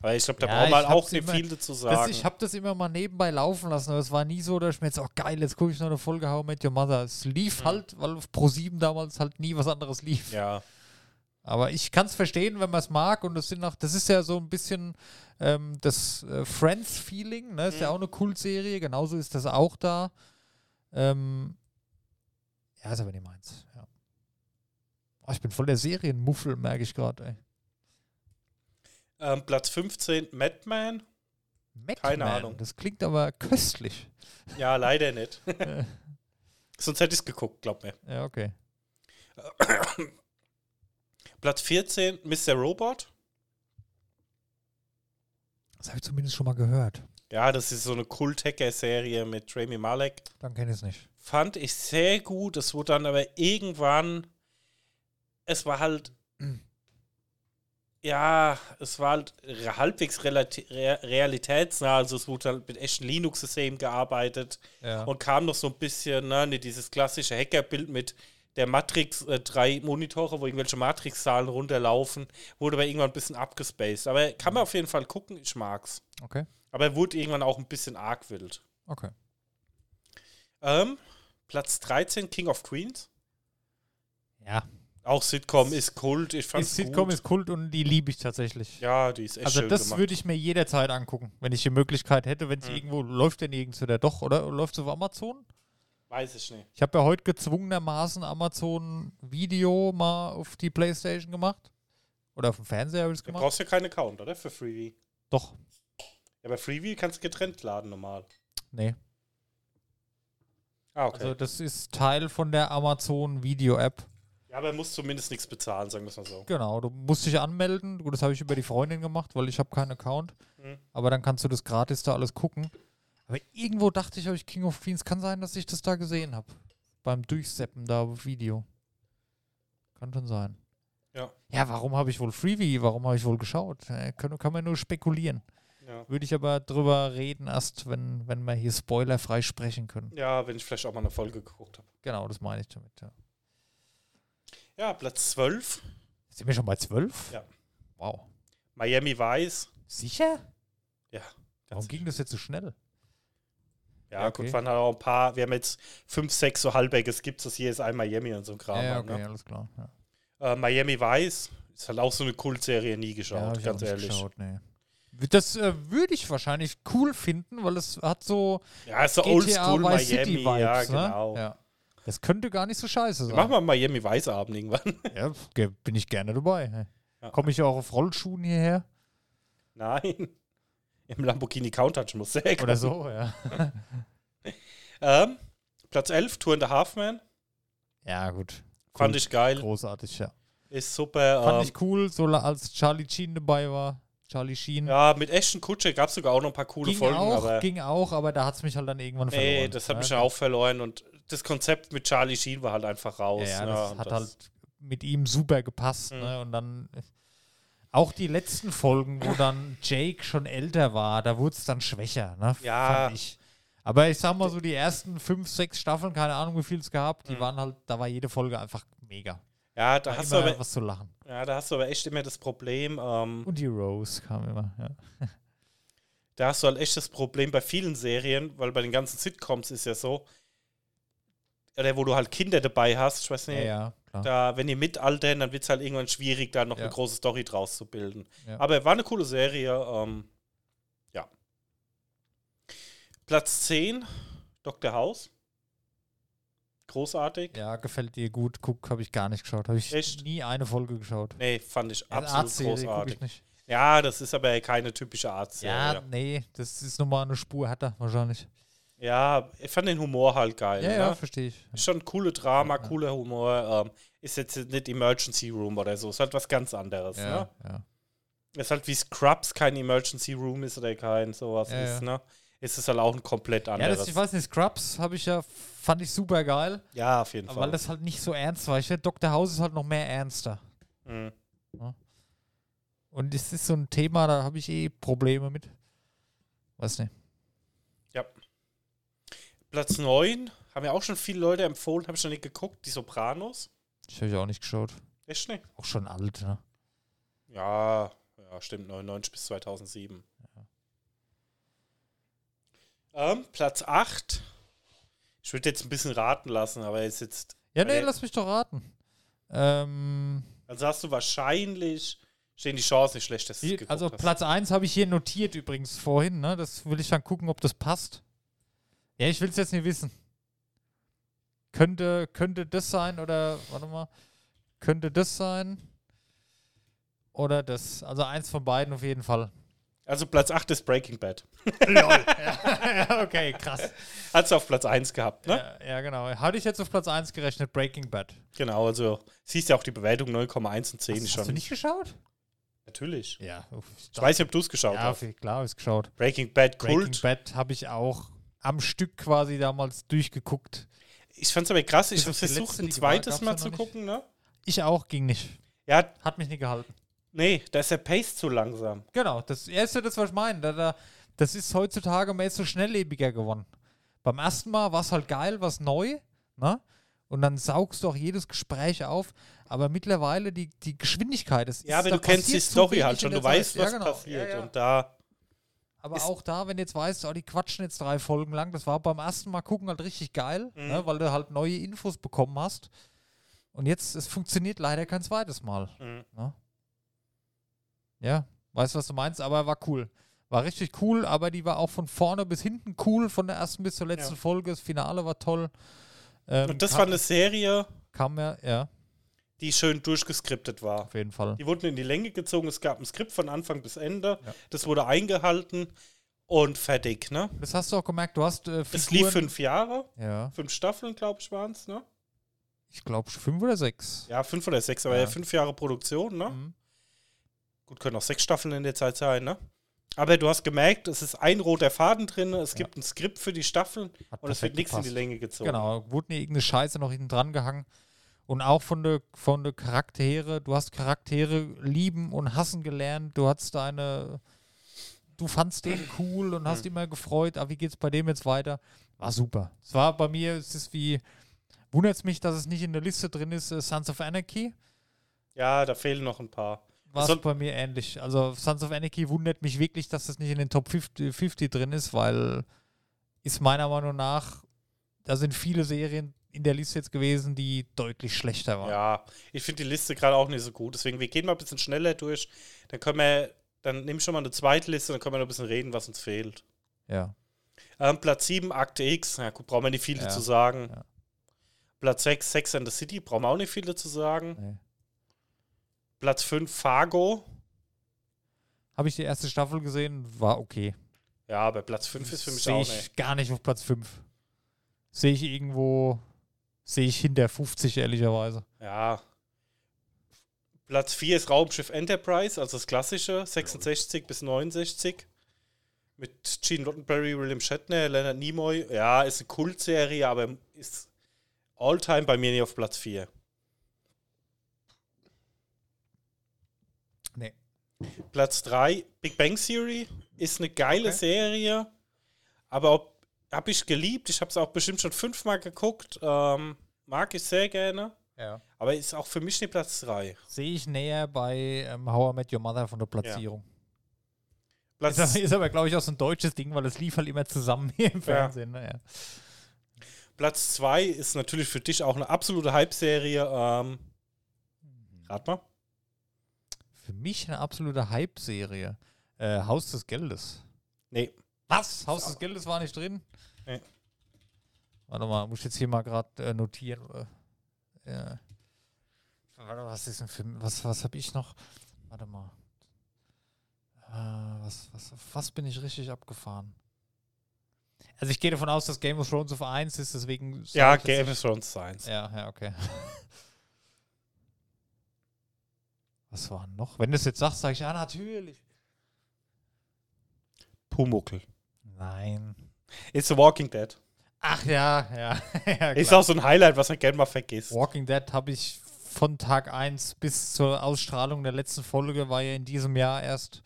Aber ich glaube, da Ja, braucht man auch nicht viel dazu Das, sagen. ich habe das immer mal nebenbei laufen lassen, aber es war nie so, dass ich mir jetzt auch geil, jetzt gucke ich noch eine Folge How I Met Your Mother. Es lief Mhm. halt, weil auf Pro7 damals halt nie was anderes lief. ja. Aber ich kann es verstehen, wenn man es mag und das sind auch, das ist ja so ein bisschen ähm, das äh, Friends-Feeling, ne? Ist ja Mhm. auch eine Kultserie, genauso ist das auch da. Ähm, ja, ist aber nicht meins. Ja. Oh, ich bin voll der Serienmuffel, merke ich gerade. Ähm, Platz 15 Madman. Keine Madman, Ahnung. Das klingt aber köstlich. Ja, leider nicht. Sonst hätte ich es geguckt, glaub mir. ja, okay. Platz 14 Mr. Robot. Das habe ich zumindest schon mal gehört. Ja, das ist so eine Kult-Hacker-Serie mit Rami Malek. Dann kenne ich es nicht. Fand ich sehr gut. Es wurde dann aber irgendwann. Es war halt. Ja, es war halt halbwegs relati- re realitätsnah. Also, es wurde halt mit echten Linux-Systemen gearbeitet. Ja. und kam noch so ein bisschen, ne, ne, dieses klassische Hackerbild mit der Matrix, äh, drei Monitore, wo irgendwelche Matrix-Zahlen runterlaufen, wurde aber irgendwann ein bisschen abgespaced. Aber kann man auf jeden Fall gucken, ich mag's. okay. Aber er wurde irgendwann auch ein bisschen arg wild. Okay. Ähm, Platz 13, King of Queens. Ja. Auch Sitcom ist Kult, ich fand's Ist Sitcom gut. ist Kult und die liebe ich tatsächlich. ja, die ist echt also schön das würde ich mir jederzeit angucken, wenn ich die Möglichkeit hätte, wenn es Mhm. irgendwo läuft, der nirgends oder doch, oder läuft es auf Amazon? Weiß ich nicht. Ich habe ja heute gezwungenermaßen Amazon Video mal auf die Playstation gemacht. Oder auf dem Fernseher habe ich es Du gemacht. brauchst ja keinen Account, oder? Für Freeview. Doch. Ja, bei Freeview kannst du getrennt laden normal. Nee. Ah, okay. Also das ist Teil von der Amazon Video App. ja, aber er muss zumindest nichts bezahlen, sagen wir es mal so. Genau, du musst dich anmelden. Gut, das habe ich über die Freundin gemacht, weil ich habe keinen Account. Mhm. Aber dann kannst du das gratis da alles gucken. Aber irgendwo dachte ich, habe ich King of Queens. Kann sein, dass ich das da gesehen habe. Beim Durchseppen da auf Video. Kann schon sein. Ja. Ja, warum habe ich wohl Freebie? Warum habe ich wohl geschaut? Äh, kann, kann man nur spekulieren. Ja. Würde ich aber drüber reden, erst wenn, wenn wir hier spoilerfrei sprechen können. ja, wenn ich vielleicht auch mal eine Folge geguckt habe. Genau, das meine ich damit. Ja. Ja, Platz 12, Sind wir schon bei 12? Ja. Wow. Miami Vice. Sicher? Ja. Warum ganz ging das jetzt so schnell? Ja, Ja, gut, okay. waren halt auch ein paar, wir haben jetzt fünf, sechs so Halbecke, gibt es hier ist ein Miami und so ein Kram. ja, halt, okay, ne? alles klar. Ja. äh, Miami Vice ist halt auch so eine Kultserie, nie Ja, geschaut, auch ganz ehrlich. geschaut, nee. Das äh, würde ich wahrscheinlich cool finden, weil es hat so Ja, ist so GTA Oldschool Vice City Miami, ja, Vibes, ne? genau. Ja. Das könnte gar nicht so scheiße sein. Machen wir Miami Vice Abend irgendwann. Ja, bin ich gerne dabei. Ja. Komme ich auch auf Rollschuhen hierher? Nein. Im Lamborghini Countach muss sehr Oder so, ja. Ähm, Platz 11, Tour in the Halfman. Ja, gut. Fand ich geil. Großartig, ja. Ist super. Fand ähm, ich cool, so als Charlie Sheen dabei war. Charlie Sheen. ja, mit Ashton Kutscher gab es sogar auch noch ein paar coole ging Folgen, auch, aber ging auch, aber da hat es mich halt dann irgendwann nee, verloren. das hat ne? mich dann auch verloren und das Konzept mit Charlie Sheen war halt einfach raus. Ja, ja, ne, das hat das- halt mit ihm super gepasst. Mhm. Ne? Und dann auch die letzten Folgen, wo dann Jake schon älter war, da wurde es dann schwächer. Ne? Ja. Fand ich. Aber ich sag mal so, die ersten fünf, sechs Staffeln, keine Ahnung, wie viel es gab, die Mhm. waren halt, da war jede Folge einfach mega. Ja, da War hast, du aber, was zu lachen. ja, da hast du aber echt immer das Problem, ähm, Und die Rose kam immer. Ja. da hast du halt echt das Problem bei vielen Serien, weil bei den ganzen Sitcoms ist ja so, oder wo du halt Kinder dabei hast, ich weiß Ja, nicht, ja, klar. da, wenn die mitaltern, dann wird es halt irgendwann schwierig, da noch Ja. eine große Story draus zu bilden. Ja. Aber war eine coole Serie, ähm, ja. Platz 10, Dr. House. Großartig. ja, gefällt dir gut. Guck, habe ich gar nicht geschaut. Habe ich Echt? nie eine Folge geschaut. Nee, fand ich absolut guck großartig. Ja, das ist aber keine typische Arztserie. Ja, Ja, nee, das ist nochmal eine Spur härter wahrscheinlich. ja, ich fand den Humor halt geil. Ja, ne? ja, verstehe ich. Ist schon coole Drama, Ja, ja. cooler Humor. Ähm, ist jetzt nicht Emergency Room oder so. Ist halt was ganz anderes. Ja, Ne? ja. Ist halt wie Scrubs kein Emergency Room ist oder kein sowas Ja, ist, ja. ne? Ist es halt auch ein komplett Ja, anderes. das, ich weiß nicht, Scrubs habe ich ja, fand ich super geil, ja, auf jeden aber Fall. weil das halt nicht so ernst war. Ich finde, Dr. House ist halt noch mehr ernster. Mhm. Und es ist so ein Thema, da habe ich eh Probleme mit. Weiß nicht. Platz 9 haben ja auch schon viele Leute empfohlen, habe ich noch nicht geguckt. Die Sopranos. Ich habe ja auch nicht geschaut. Echt nicht? Auch schon alt, ne? Ja, ja, stimmt, 99 bis 2007. Ähm, Platz 8. Ich würde jetzt ein bisschen raten lassen, aber ist jetzt. Ja, nee, lass mich doch raten. Ähm, Also hast du wahrscheinlich. Stehen die Chancen nicht schlecht, dass du geguckt also hast. Platz 1 habe ich hier notiert übrigens vorhin, ne? Das will ich dann gucken, ob das passt. Ja, ich will es jetzt nicht wissen. Könnte, könnte das sein oder, warte mal, könnte das sein oder das? Also eins von beiden auf jeden Fall. Also Platz 8 ist Breaking Bad. Lol. ja, okay, krass. Hat es auf Platz 1 gehabt, ne? Ja, ja, genau. Hatte ich jetzt auf Platz 1 gerechnet, Breaking Bad. Genau, also siehst ja auch die Bewertung 9,1 und 10 Hast, ist hast schon. du nicht geschaut? Natürlich. Ja. Ich weiß nicht, ob du es geschaut ja, hast. auf- klar, habe ich geschaut. Breaking Bad Breaking Kult. Bad habe ich auch am Stück quasi damals durchgeguckt. Ich fand's aber krass, ich habe versucht, ein zweites Mal ja zu gucken, ne? Ich auch, ging nicht. Ja, Hat mich nicht gehalten. nee, da ist der Pace zu langsam. Genau, das erste, das was ich meine. Da, da, das ist heutzutage mehr so schnelllebiger geworden. Beim ersten Mal war es halt geil, was neu, ne? Und dann saugst du auch jedes Gespräch auf. Aber mittlerweile die, die Geschwindigkeit ist. Ja, aber du kennst die Story halt schon, du weißt, was ja, genau. passiert. Ja, ja. Und da, Aber auch da, wenn du jetzt weißt, oh, die quatschen jetzt drei Folgen lang, das war beim ersten Mal gucken halt richtig geil, Mhm. ne, weil du halt neue Infos bekommen hast. Und jetzt, es funktioniert leider kein zweites Mal. Mhm. Ne? Ja, weißt du, was du meinst, aber war cool. War richtig cool, aber die war auch von vorne bis hinten cool, von der ersten bis zur letzten Ja. Folge. Das Finale war toll. Ähm, und das war eine Serie, Kam ja, ja, die schön durchgeskriptet war. auf jeden Fall. Die wurden in die Länge gezogen, es gab ein Skript von Anfang bis Ende, Ja. das wurde eingehalten und fertig, ne? Das hast du auch gemerkt, du hast äh, Es lief fünf Jahre, Ja, fünf Staffeln, glaube ich, waren es, ne? ich glaube fünf oder sechs. Ja, fünf oder sechs, aber Ja. ja. fünf Jahre Produktion, ne? Mhm. Gut, können auch sechs Staffeln in der Zeit sein, ne? Aber du hast gemerkt, es ist ein roter Faden drin, es gibt ein Skript für die Staffeln Hat und es wird nichts in die. Länge gezogen. Genau, wurde nie irgendeine Scheiße noch hinten dran gehangen. Und auch von der von der Charaktere, du hast Charaktere lieben und hassen gelernt. Du hattest deine, du fandst den cool und Hm. hast immer gefreut, ah, wie geht's bei dem jetzt weiter? War super. Es war bei mir, es ist wie, wundert es mich, dass es nicht in der Liste drin ist, äh, Sons of Anarchy. Ja, da fehlen noch ein paar. War es bei mir ähnlich. Also Sons of Anarchy wundert mich wirklich, dass das nicht in den Top 50, 50 drin ist, weil ist meiner Meinung nach, da sind viele Serien in der Liste jetzt gewesen, die deutlich schlechter waren. Ja, ich finde die Liste gerade auch nicht so gut. Deswegen, wir gehen mal ein bisschen schneller durch. Dann können wir, dann nimm schon mal eine zweite Liste, dann können wir noch ein bisschen reden, was uns fehlt. Ja. Ähm, Platz 7, Akte X. Ja, gut, brauchen wir nicht viel Ja, dazu sagen. ja. Platz 6, Sex and the City. Brauchen wir auch nicht viel dazu sagen. Nee. Platz 5, Fargo. Habe ich die erste Staffel gesehen, war okay. Ja, aber Platz 5 ist für mich Sehe auch ich gar nicht auf Platz 5. Sehe ich irgendwo, sehe ich hinter 50, ehrlicherweise. Ja. Platz 4 ist Raumschiff Enterprise, also das klassische, 66 bis 69. Mit Gene Roddenberry, William Shatner, Leonard Nimoy. Ja, ist eine Kultserie, aber ist all-time bei mir nicht auf Platz 4. Nee. Platz 3, Big Bang Theory, ist eine geile Okay. Serie, aber habe ich geliebt. Ich habe es auch bestimmt schon fünfmal geguckt. Ähm, mag ich sehr gerne, Ja. aber ist auch für mich nicht Platz 3. Sehe ich näher bei ähm, How I Met Your Mother von der Platzierung. Platz, Ist aber, ist aber glaube ich, auch so ein deutsches Ding, weil es lief halt immer zusammen hier im Fernsehen. Ne? Ja. Platz 2 ist natürlich für dich auch eine absolute Hype-Serie. Ähm, rat mal. Für mich eine absolute Hype-Serie. Äh, Haus des Geldes. Nee, Was? Haus des Geldes war nicht drin? Nee. Warte mal, muss ich jetzt hier mal gerade äh, notieren. Äh. Warte, was ist denn für was, was habe ich noch? Warte mal. Äh, was, was, was bin ich richtig abgefahren? Also ich gehe davon aus, dass Game of Thrones auf 1 ist, deswegen. ja, Game of Thrones 1. Ja, ja, okay. was war noch? Wenn du es jetzt sagst, sage ich, ja, natürlich. Pumuckel. Nein. It's The Walking Dead. Ach ja, ja. ja Ist auch so ein Highlight, was man gerne mal vergisst. Walking Dead habe ich von Tag 1 bis zur Ausstrahlung der letzten Folge, war ja in diesem Jahr erst.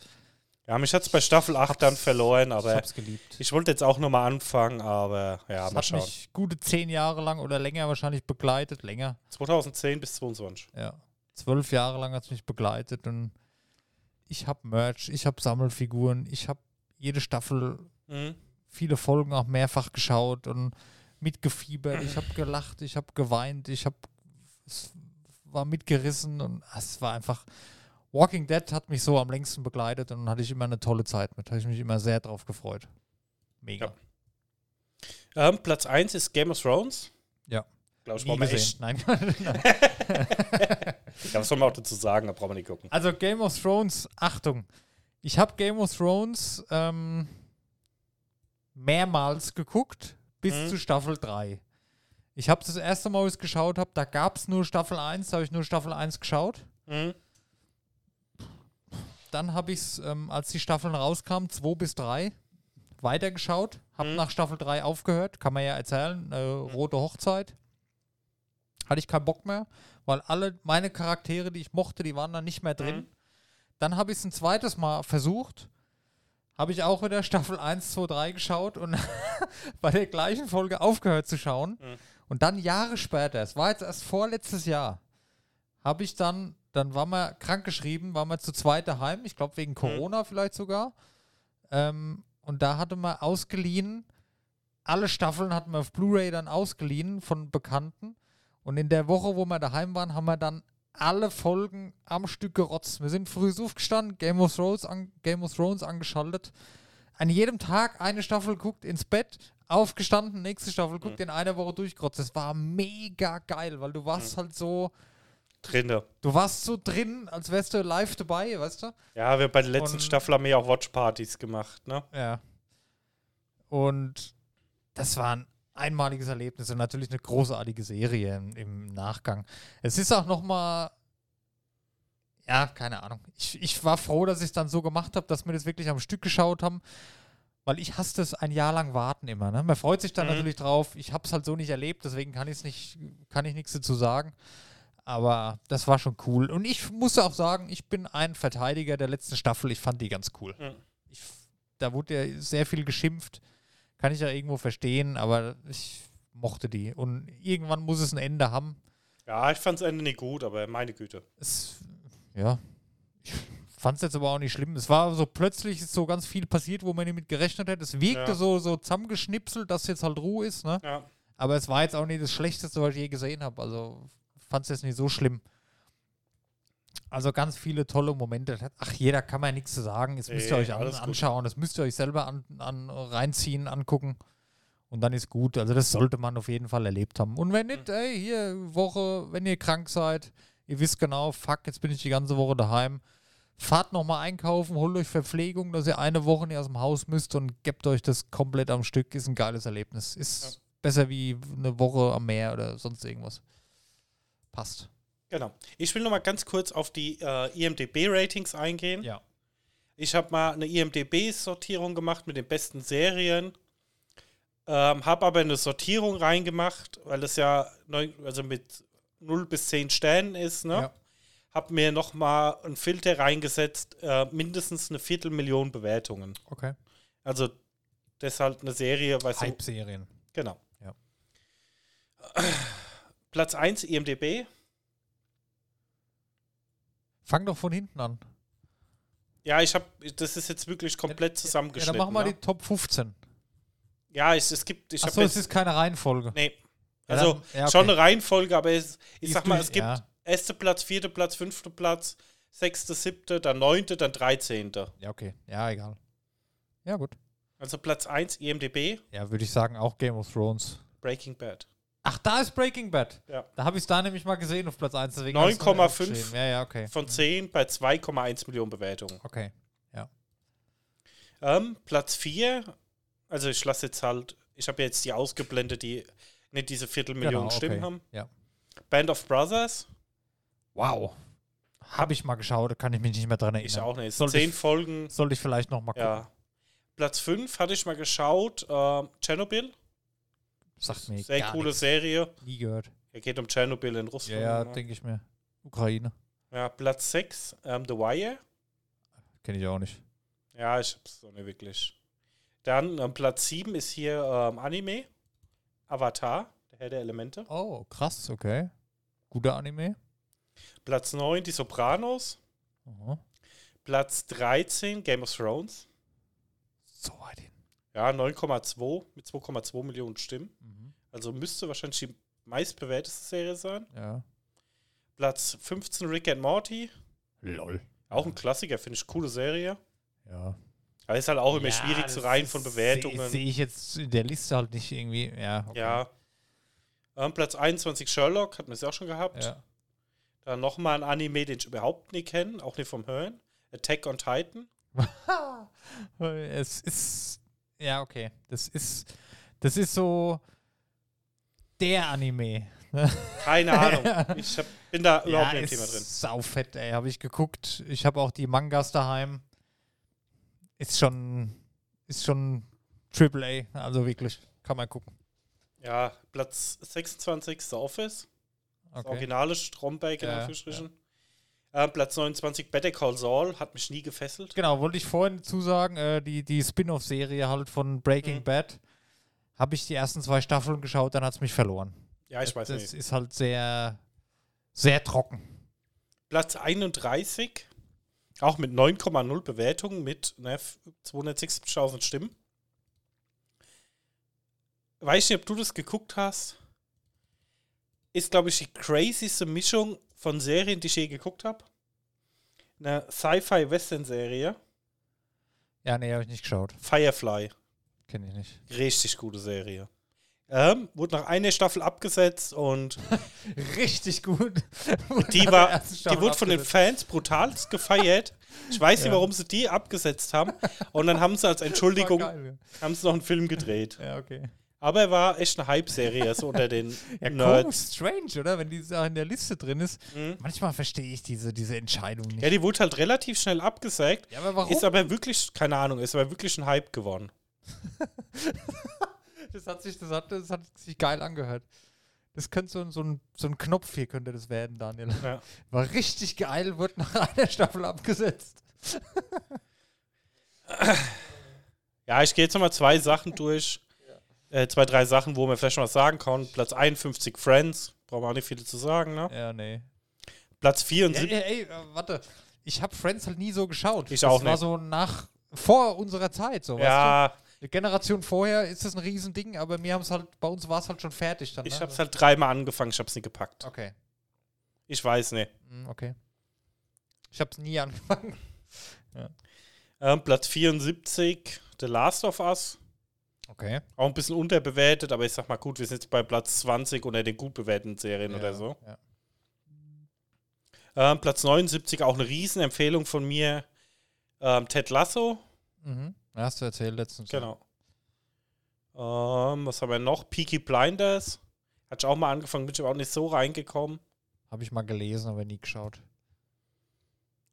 Ja, mich hat es bei Staffel 8 dann verloren, ich aber hab's geliebt. ich wollte jetzt auch nochmal anfangen, aber ja, Das mal hat schauen. mich gute zehn Jahre lang oder länger wahrscheinlich begleitet. Länger, 2010 bis 22. ja. Zwölf Jahre lang hat es mich begleitet und ich habe Merch, ich habe Sammelfiguren, ich habe jede Staffel Mhm. viele Folgen auch mehrfach geschaut und mitgefiebert. Ich habe gelacht, ich habe geweint, ich habe es war mitgerissen und es war einfach Walking Dead hat mich so am längsten begleitet und hatte ich immer eine tolle Zeit mit. Habe ich mich immer sehr drauf gefreut. Mega. Ja. Ähm, Platz 1 ist Game of Thrones. Ja. Glaube ich, brauchen wir gesehen. echt. Nein. Was soll man auch dazu sagen? Da brauchen wir nicht gucken. also Game of Thrones, Achtung. Ich habe Game of Thrones ähm, mehrmals geguckt, bis Mhm. zu Staffel 3. Ich habe das erste Mal, wo ich es geschaut habe, da gab es nur Staffel 1, da habe ich nur Staffel 1 geschaut. Mhm. Dann habe ich es, ähm, als die Staffeln rauskamen, 2 bis 3, weitergeschaut. Habe Mhm. nach Staffel 3 aufgehört, kann man ja erzählen, äh, Rote Hochzeit. Hatte ich keinen Bock mehr, weil alle meine Charaktere, die ich mochte, die waren dann nicht mehr drin. Mhm. Dann habe ich es ein zweites Mal versucht. Habe ich auch wieder Staffel 1, 2, 3 geschaut und bei der gleichen Folge aufgehört zu schauen. Mhm. Und dann Jahre später, es war jetzt erst vorletztes Jahr, habe ich dann, dann war man krankgeschrieben, war man zu zweit daheim, ich glaube wegen Corona vielleicht sogar. Ähm, und da hatte man ausgeliehen, alle Staffeln hatten wir auf Blu-ray dann ausgeliehen von Bekannten. Und in der Woche, wo wir daheim waren, haben wir dann alle Folgen am Stück gerotzt. Wir sind früh aufgestanden, Game of Thrones, an, Game of Thrones angeschaltet. An jedem Tag eine Staffel guckt, ins Bett, aufgestanden, nächste Staffel guckt, in einer Woche durchgerotzt. Das war mega geil, weil du warst halt so, Drinne. du warst so drin, als wärst du live dabei, weißt du? Ja, wir bei der letzten Und- Staffel haben wir ja auch Watchpartys gemacht, ne? Ja. Und das war ein einmaliges Erlebnis und natürlich eine großartige Serie im, im Nachgang. Es ist auch noch mal ja, keine Ahnung. Ich, ich war froh, dass ich es dann so gemacht habe, dass wir das wirklich am Stück geschaut haben, weil ich hasse das ein Jahr lang warten immer. Ne? Man freut sich dann Mhm. natürlich drauf. Ich habe es halt so nicht erlebt, deswegen kann ich es nicht, kann ich nichts dazu sagen. Aber das war schon cool. Und ich muss auch sagen, ich bin ein Verteidiger der letzten Staffel. Ich fand die ganz cool. Mhm. Ich, da wurde ja sehr viel geschimpft. Kann ich ja irgendwo verstehen, aber ich mochte die. Und irgendwann muss es ein Ende haben. Ja, ich fand das Ende nicht gut, aber meine Güte. Es, ja, ich fand es jetzt aber auch nicht schlimm. Es war so plötzlich ist so ganz viel passiert, wo man nicht mit gerechnet hätte. Es wirkte Ja. so, so zusammengeschnipselt, dass jetzt halt Ruhe ist, ne? Ja. Aber es war jetzt auch nicht das Schlechteste, was ich je gesehen habe. Also fand es jetzt nicht so schlimm. Also ganz viele tolle Momente. Ach, jeder kann man nichts zu sagen. Das müsst ihr euch an, alles anschauen. Das müsst ihr euch selber an, an, reinziehen, angucken. Und dann ist gut. Also das sollte man auf jeden Fall erlebt haben. Und wenn nicht, ey, hier Woche, wenn ihr krank seid, ihr wisst genau, fuck, jetzt bin ich die ganze Woche daheim. Fahrt nochmal einkaufen, holt euch Verpflegung, dass ihr eine Woche nicht aus dem Haus müsst und gebt euch das komplett am Stück. Ist ein geiles Erlebnis. Ist Ja. besser wie eine Woche am Meer oder sonst irgendwas. Passt. Genau. Ich will noch mal ganz kurz auf die äh, IMDB-Ratings eingehen. Ja. Ich habe mal eine IMDB-Sortierung gemacht mit den besten Serien. Ähm, habe aber eine Sortierung reingemacht, weil es ja neun, also mit 0 bis 10 Sternen ist. Ne? Ja. Habe mir noch mal einen Filter reingesetzt, äh, mindestens eine Viertelmillion Bewertungen. Okay. Also deshalb eine Serie, weil so, Hype-Serien. genau. Ja. Platz 1 IMDB. Fang doch von hinten an. Ja, ich habe, das ist jetzt wirklich komplett Ja, zusammengeschnitten. dann machen wir ne? die Top 15. Ja, es, es gibt, ich Achso, es ist keine Reihenfolge. nee, Ja, also dann- ja, okay. schon eine Reihenfolge, aber es, ich Die sag ist mal, es gibt ja. erster Platz, vierter Platz, fünfter Platz, sechster, siebter, dann neunter, dann dreizehnter. Ja, okay. Ja, egal. Ja, gut. Also Platz 1 IMDB, Ja, würde ich sagen, auch Game of Thrones. Breaking Bad. Ach, da ist Breaking Bad. Ja. Da habe ich es da nämlich mal gesehen auf Platz 1. deswegen hab ich's noch 9,5. aufgeschrieben. Ja, ja, okay. Von 10 bei 2,1 Millionen Bewertungen. Okay. Ähm, Platz 4, also ich lasse jetzt halt, ich habe jetzt die ausgeblendet, die nicht diese Viertelmillion Genau, Stimmen okay. haben. Ja. Band of Brothers, Wow. Habe ich mal geschaut, da kann ich mich nicht mehr dran erinnern. ich auch nicht. Sollte Zehn ich- Folgen, Sollte ich vielleicht noch mal gucken. ja. Platz 5 hatte ich mal geschaut, ähm, Tschernobyl. Sagt mir Sehr coole nichts. Serie. Nie gehört. Er geht um Tschernobyl in Ja, Russland. ja, ne? denke ich mir. Ukraine. ja, Platz 6, ähm, The Wire. Kenne ich auch nicht. Ja, ich hab's noch nicht wirklich. Dann ähm, Platz 7 ist hier ähm, Anime. Avatar, der Herr der Elemente. Oh, krass, okay. Guter Anime. Platz 9, Die Sopranos. Aha. Platz 13, Game of Thrones. So weit hin. Ja, 9,2 mit 2,2 Millionen Stimmen. Mhm. Also müsste wahrscheinlich die meistbewerteste Serie sein. Ja. Platz 15, Rick and Morty. Lol. Auch ein Klassiker, finde ich. Coole Serie. Ja. Aber ist halt auch immer Ja, schwierig zu rein von Bewertungen. Sehe seh ich jetzt in der Liste halt nicht irgendwie. Ja. Okay. Ja. Ähm, Platz 21 Sherlock, hatten wir es ja auch schon gehabt. ja. Dann nochmal ein Anime, den ich überhaupt nicht kenne, auch nicht vom Hören. Attack on Titan. es ist. Ja, okay. Das ist. Das ist so. Der Anime. Keine Ahnung. Ich hab, bin da überhaupt nicht im Thema drin. Saufett, ey. Habe ich geguckt. Ich habe auch die Mangas daheim. Ist schon. Ist schon Triple A. Also wirklich. Kann man gucken. Ja, Platz 26 The Office. Das Okay. originale Stromberg in Ja, Anführungsstrichen. Ähm, Platz 29 Better Call Saul hat mich nie gefesselt. Genau, wollte ich vorhin zusagen, äh, die, die Spin-off-Serie halt von Breaking Mhm. Bad. Habe ich die ersten zwei Staffeln geschaut, dann hat es mich verloren. Ja, ich weiß das nicht. ist halt sehr, sehr trocken. Platz 31, auch mit 9,0 Bewertungen mit ne, 260.000 Stimmen. Weiß nicht, ob du das geguckt hast. Ist, glaube ich, die crazyste Mischung von Serien, die ich je geguckt habe. Eine Sci-Fi-Western-Serie. Ja, nee, habe ich nicht geschaut. Firefly. Kenne ich nicht. Richtig gute Serie. Ähm, wurde nach einer Staffel abgesetzt und Richtig gut. die war, die wurde von den. Fans brutal gefeiert. Ich weiß nicht, Ja. warum sie die abgesetzt haben. Und dann haben sie als Entschuldigung, geil, haben sie noch einen Film gedreht. ja. ja, okay. Aber er war echt eine Hype-Serie, so unter den Ja, Nerds. strange, oder? Wenn die in der Liste drin ist. Mhm. Manchmal verstehe ich diese, diese Entscheidung nicht. Ja, die wurde halt relativ schnell abgesägt. Ja, aber warum? Ist aber wirklich, keine Ahnung, ist aber wirklich ein Hype geworden. Das hat sich, das hat, das hat sich geil angehört. Das könnte so, ein- so, ein, so ein Knopf hier könnte das werden, Daniel. Ja. War richtig geil, wird nach einer Staffel abgesetzt. Ja, ich gehe jetzt nochmal zwei Sachen durch. Äh, zwei, drei Sachen, wo man vielleicht schon was sagen kann. Platz 51 Friends, brauchen wir auch nicht viel zu sagen, ne? Ja, nee. Platz Ja, 74. ey, ey, äh, warte. Ich habe Friends halt nie so geschaut. Ich das auch war nicht. so nach, vor unserer Zeit, so, Ja? Eine Generation vorher ist das ein Riesending, aber mir haben es halt, bei uns war es halt schon fertig dann. ich ne? hab's halt dreimal angefangen, ich hab's nie gepackt. Okay. Ich weiß nicht. Hm, okay. Ich hab's nie angefangen. Ähm, Platz 74, The Last of Us. Okay. Auch ein bisschen unterbewertet, aber ich sag mal gut, wir sind jetzt bei Platz 20 unter den gut bewerteten Serien oder so. Ja. Ähm, Platz 79, auch eine Riesenempfehlung von mir. Ähm, Ted Lasso. Mhm. Hast du erzählt letztens. ja. Genau. Ähm, was haben wir noch? Peaky Blinders. Hat ich auch mal angefangen, bin ich aber auch nicht so reingekommen. Habe ich mal gelesen, aber nie geschaut.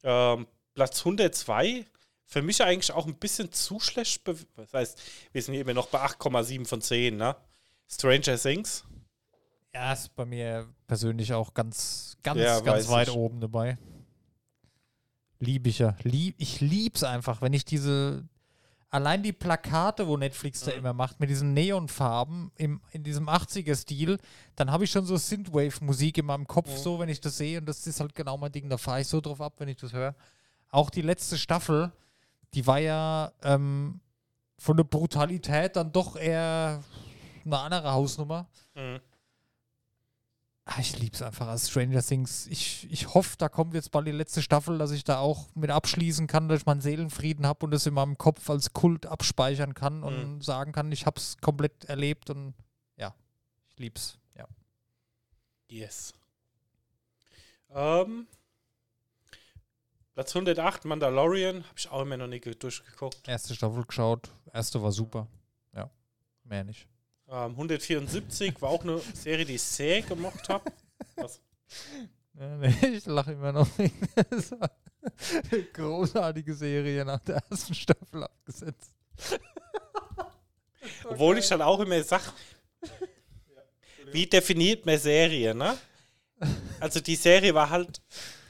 Ähm, Platz 102. Für mich eigentlich auch ein bisschen zu schlecht. Das heißt, wir sind hier immer noch bei 8,7 von 10, ne? Stranger Things. Ja, ist bei mir persönlich auch ganz, ganz, Ja, ganz weit ich. oben dabei. Lieb ich ja. Lieb, ich lieb's einfach, wenn ich diese. Allein die Plakate, wo Netflix da Mhm. immer macht, mit diesen Neonfarben im, in diesem 80er-Stil, dann habe ich schon so Synthwave-Musik in meinem Kopf, Mhm. so, wenn ich das sehe. Und das ist halt genau mein Ding. Da fahre ich so drauf ab, wenn ich das höre. Auch die letzte Staffel, die war ja ähm, von der Brutalität dann doch eher eine andere Hausnummer. Mhm. Ah, ich lieb's einfach als Stranger Things. Ich, ich hoffe, da kommt jetzt bald die letzte Staffel, dass ich da auch mit abschließen kann, dass ich meinen Seelenfrieden habe und das in meinem Kopf als Kult abspeichern kann und sagen kann, ich hab's komplett erlebt und ja, ich lieb's. Ja. Yes. Ähm, Platz 108, Mandalorian. Habe ich auch immer noch nicht ge- durchgeguckt. Erste Staffel geschaut, erste war super. Ja, mehr nicht. Ähm, 174 war auch eine Serie, die ich sehr gemocht habe. Was? Ja, nee, ich lache immer noch. Das war eine Großartige Serie nach der ersten Staffel abgesetzt. Obwohl ich dann auch immer sage, wie definiert man Serie, ne? Also die Serie war halt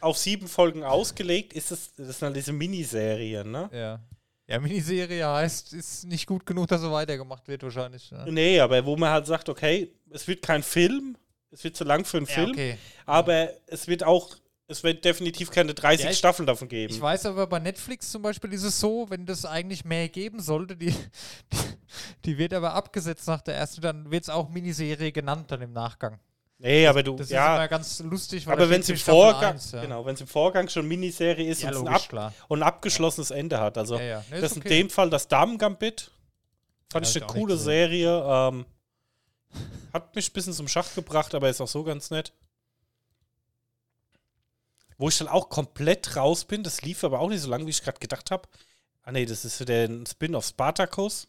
auf sieben Folgen ausgelegt. Ist das, das sind halt diese Miniserien, ne? Ja. Ja, Miniserie heißt, ist nicht gut genug, dass so weitergemacht wird wahrscheinlich. Ja, Nee, aber wo man halt sagt, okay, es wird kein Film, es wird zu lang für einen ja Film, okay. aber es wird auch, es wird definitiv keine 30 Ja, ich- Staffeln davon geben. Ich weiß aber bei Netflix zum Beispiel ist es so, wenn das eigentlich mehr geben sollte, die, die, die wird aber abgesetzt nach der ersten, dann wird es auch Miniserie genannt dann im Nachgang. Nee, aber du, Das ist ja, immer ganz lustig, weil aber wenn es im Vorgang, 1, ja. genau, im Vorgang schon Miniserie ist Ja, und, es ein logisch, ab, und abgeschlossenes Ende hat. Also Ja, ja. Nee, das ist in okay. dem Fall das Damen Gambit. Fand Ja, ich eine coole nicht Serie. Ähm, hat mich ein bisschen zum Schach gebracht, aber ist auch so ganz nett. Wo ich dann auch komplett raus bin, das lief aber auch nicht so lange, wie ich gerade gedacht habe. Ah nee, das ist der Spin-off Spartacus.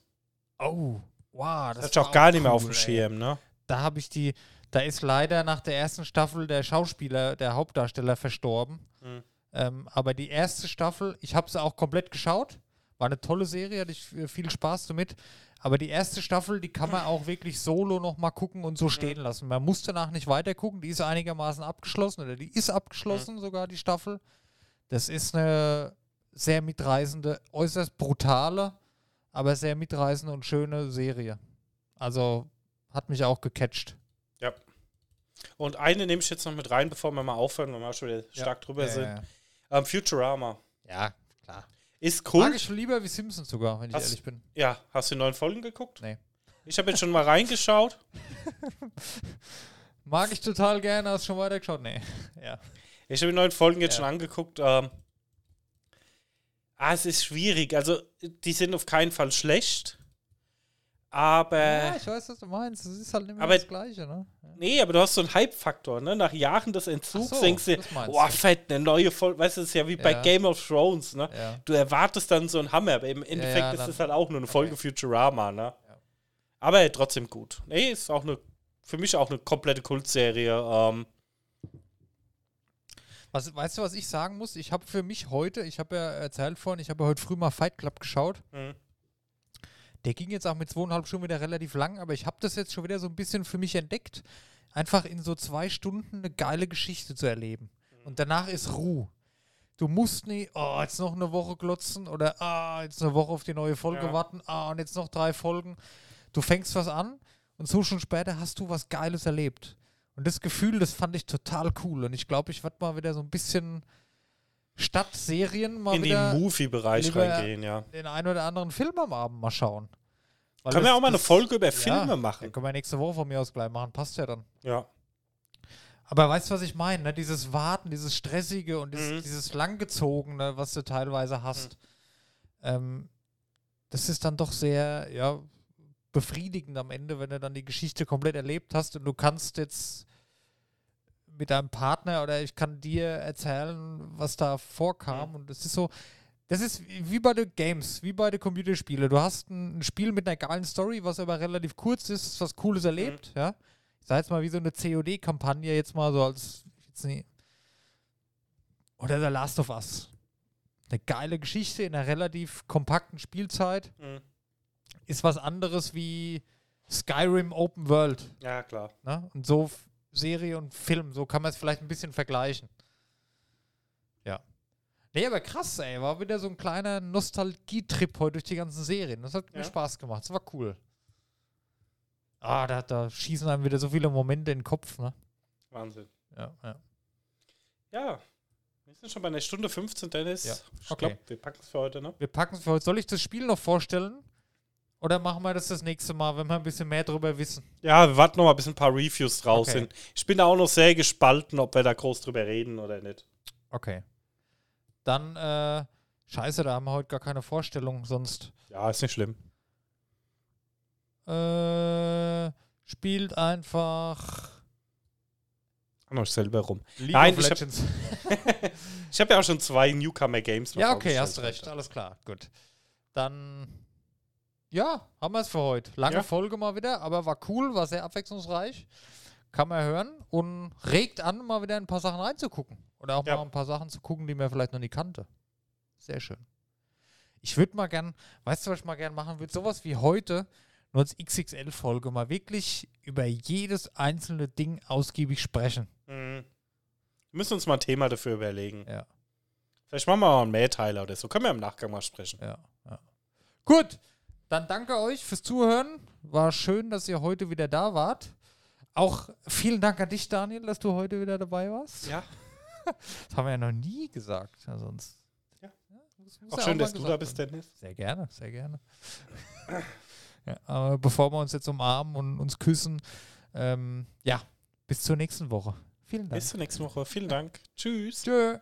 Oh, wow. Das, Das hatte ich auch gar nicht mehr auf cool, dem ey. Schirm, ne? Da habe ich die, da ist leider nach der ersten Staffel der Schauspieler, der Hauptdarsteller verstorben. Mhm. Ähm, aber die erste Staffel, ich habe sie auch komplett geschaut. War eine tolle Serie, hatte ich äh, viel Spaß damit. Aber die erste Staffel, die kann man auch wirklich solo nochmal gucken und so stehen lassen. Man muss danach nicht weiter gucken. Die ist einigermaßen abgeschlossen oder die ist abgeschlossen sogar, die Staffel. Das ist eine sehr mitreißende, äußerst brutale, aber sehr mitreißende und schöne Serie. Also hat mich auch gecatcht. Und eine nehme ich jetzt noch mit rein, bevor wir mal aufhören, weil wir auch schon wieder stark drüber sind. Ja, Ähm, Futurama. ja, klar. Ist Mag cool. ich lieber wie Simpsons sogar, wenn ich Hast- ehrlich bin. Ja, hast du die neuen Folgen geguckt? Nee. Ich habe jetzt schon mal reingeschaut. Mag ich total gerne, hast du schon weitergeschaut? Nee. Ja. Ich habe die neuen Folgen jetzt Ja. schon angeguckt. Ähm, ah, es ist schwierig. Also, die sind auf keinen Fall schlecht. Aber. ja, ich weiß, was du meinst. Das ist halt nicht mehr Aber- das Gleiche, ne? Ja. Nee, aber du hast so einen Hype-Faktor, ne? Nach Jahren des Entzugs so, denkst du, boah, fett, eine neue Folge. Weißt du, das ist ja wie bei Ja. Game of Thrones, ne? Ja. Du erwartest dann so einen Hammer, aber im Endeffekt ist es halt auch nur eine Folge Okay. Futurama, ne? Aber trotzdem gut. Nee, ist auch eine, für mich auch eine komplette Kultserie. Ähm, Was, weißt du, was ich sagen muss? Ich habe für mich heute, ich habe ja erzählt vorhin, ich habe ja heute früh mal Fight Club geschaut. Mhm. Der ging jetzt auch mit zweieinhalb Stunden wieder relativ lang, aber ich habe das jetzt schon wieder so ein bisschen für mich entdeckt, einfach in so zwei Stunden eine geile Geschichte zu erleben. Und danach ist Ruhe. Du musst nie, oh, jetzt noch eine Woche glotzen oder ah, jetzt eine Woche auf die neue Folge Ja. warten, ah, und jetzt noch drei Folgen. Du fängst was an und so schon später hast du was Geiles erlebt. Und das Gefühl, das fand ich total cool. Und ich glaube, ich werde mal wieder so ein bisschen statt Serien mal in den Movie-Bereich reingehen, ja. den einen oder anderen Film am Abend mal schauen. Weil Können wir auch mal eine Folge über Filme Ja, machen? können wir nächste Woche von mir aus gleich machen. Passt ja dann. Ja. Aber weißt du, was ich meine? Ne? Dieses Warten, dieses Stressige und dieses, Mhm. dieses Langgezogene, was du teilweise hast, ähm, das ist dann doch sehr, ja, befriedigend am Ende, wenn du dann die Geschichte komplett erlebt hast und du kannst jetzt mit deinem Partner oder ich kann dir erzählen, was da vorkam Mhm. und das ist so, das ist wie bei den Games, wie bei den Computerspielen. Du hast ein, ein Spiel mit einer geilen Story, was aber relativ kurz ist, was Cooles erlebt, ja. Ich sag jetzt mal wie so eine COD-Kampagne, jetzt mal so als jetzt nie. Oder The Last of Us. Eine geile Geschichte in einer relativ kompakten Spielzeit. Mhm. Ist was anderes wie Skyrim Open World. Ja, klar. Ne? Und so Serie und Film, so kann man es vielleicht ein bisschen vergleichen. Ja. Nee, aber krass, ey. War wieder so ein kleiner Nostalgietrip heute durch die ganzen Serien. Das hat mir Ja. Spaß gemacht. Das war cool. Ah, da, da schießen einem wieder so viele Momente in den Kopf, ne? Wahnsinn. Ja, ja. Ja. Wir sind schon bei einer Stunde 15, Dennis. Ja, Ich okay. glaube, wir packen es für heute, ne? Wir packen es für heute. Soll ich das Spiel noch vorstellen? Oder machen wir das das nächste Mal, wenn wir ein bisschen mehr darüber wissen? Ja, wir warten noch mal, bis ein paar Reviews draus Okay. sind. Ich bin da auch noch sehr gespalten, ob wir da groß drüber reden oder nicht. Okay. Dann, äh, scheiße, da haben wir heute gar keine Vorstellung, sonst. Ja, ist nicht schlimm. Äh, spielt einfach noch selber rum. League Nein, ich hab- habe ja auch schon zwei Newcomer Games. noch ja, okay, hast recht. Alles klar. Gut. Dann, ja, haben wir es für heute. Lange Ja. Folge mal wieder, aber war cool, war sehr abwechslungsreich. Kann man hören und regt an, mal wieder ein paar Sachen reinzugucken. Oder auch Ja. mal ein paar Sachen zu gucken, die man vielleicht noch nie kannte. Sehr schön. Ich würde mal gern, weißt du, was ich mal gern machen würde? Sowas wie heute, nur als XXL-Folge, mal wirklich über jedes einzelne Ding ausgiebig sprechen. Mhm. Wir müssen uns mal ein Thema dafür überlegen. Ja. Vielleicht machen wir mal einen Mehrteiler oder so. Können wir im Nachgang mal sprechen. Ja, ja. Gut, dann danke euch fürs Zuhören. War schön, dass ihr heute wieder da wart. Auch vielen Dank an dich, Daniel, dass du heute wieder dabei warst. Ja. Das haben wir ja noch nie gesagt. Ja, sonst. Ja. muss- muss Auch ja schön, mal dass du da bist. Dennis. Sehr gerne, sehr gerne. ja, aber bevor wir uns jetzt umarmen und uns küssen, ähm, ja, bis zur nächsten Woche. Vielen Dank. Bis zur nächsten Woche. Vielen Dank. Tschüss. Tschö.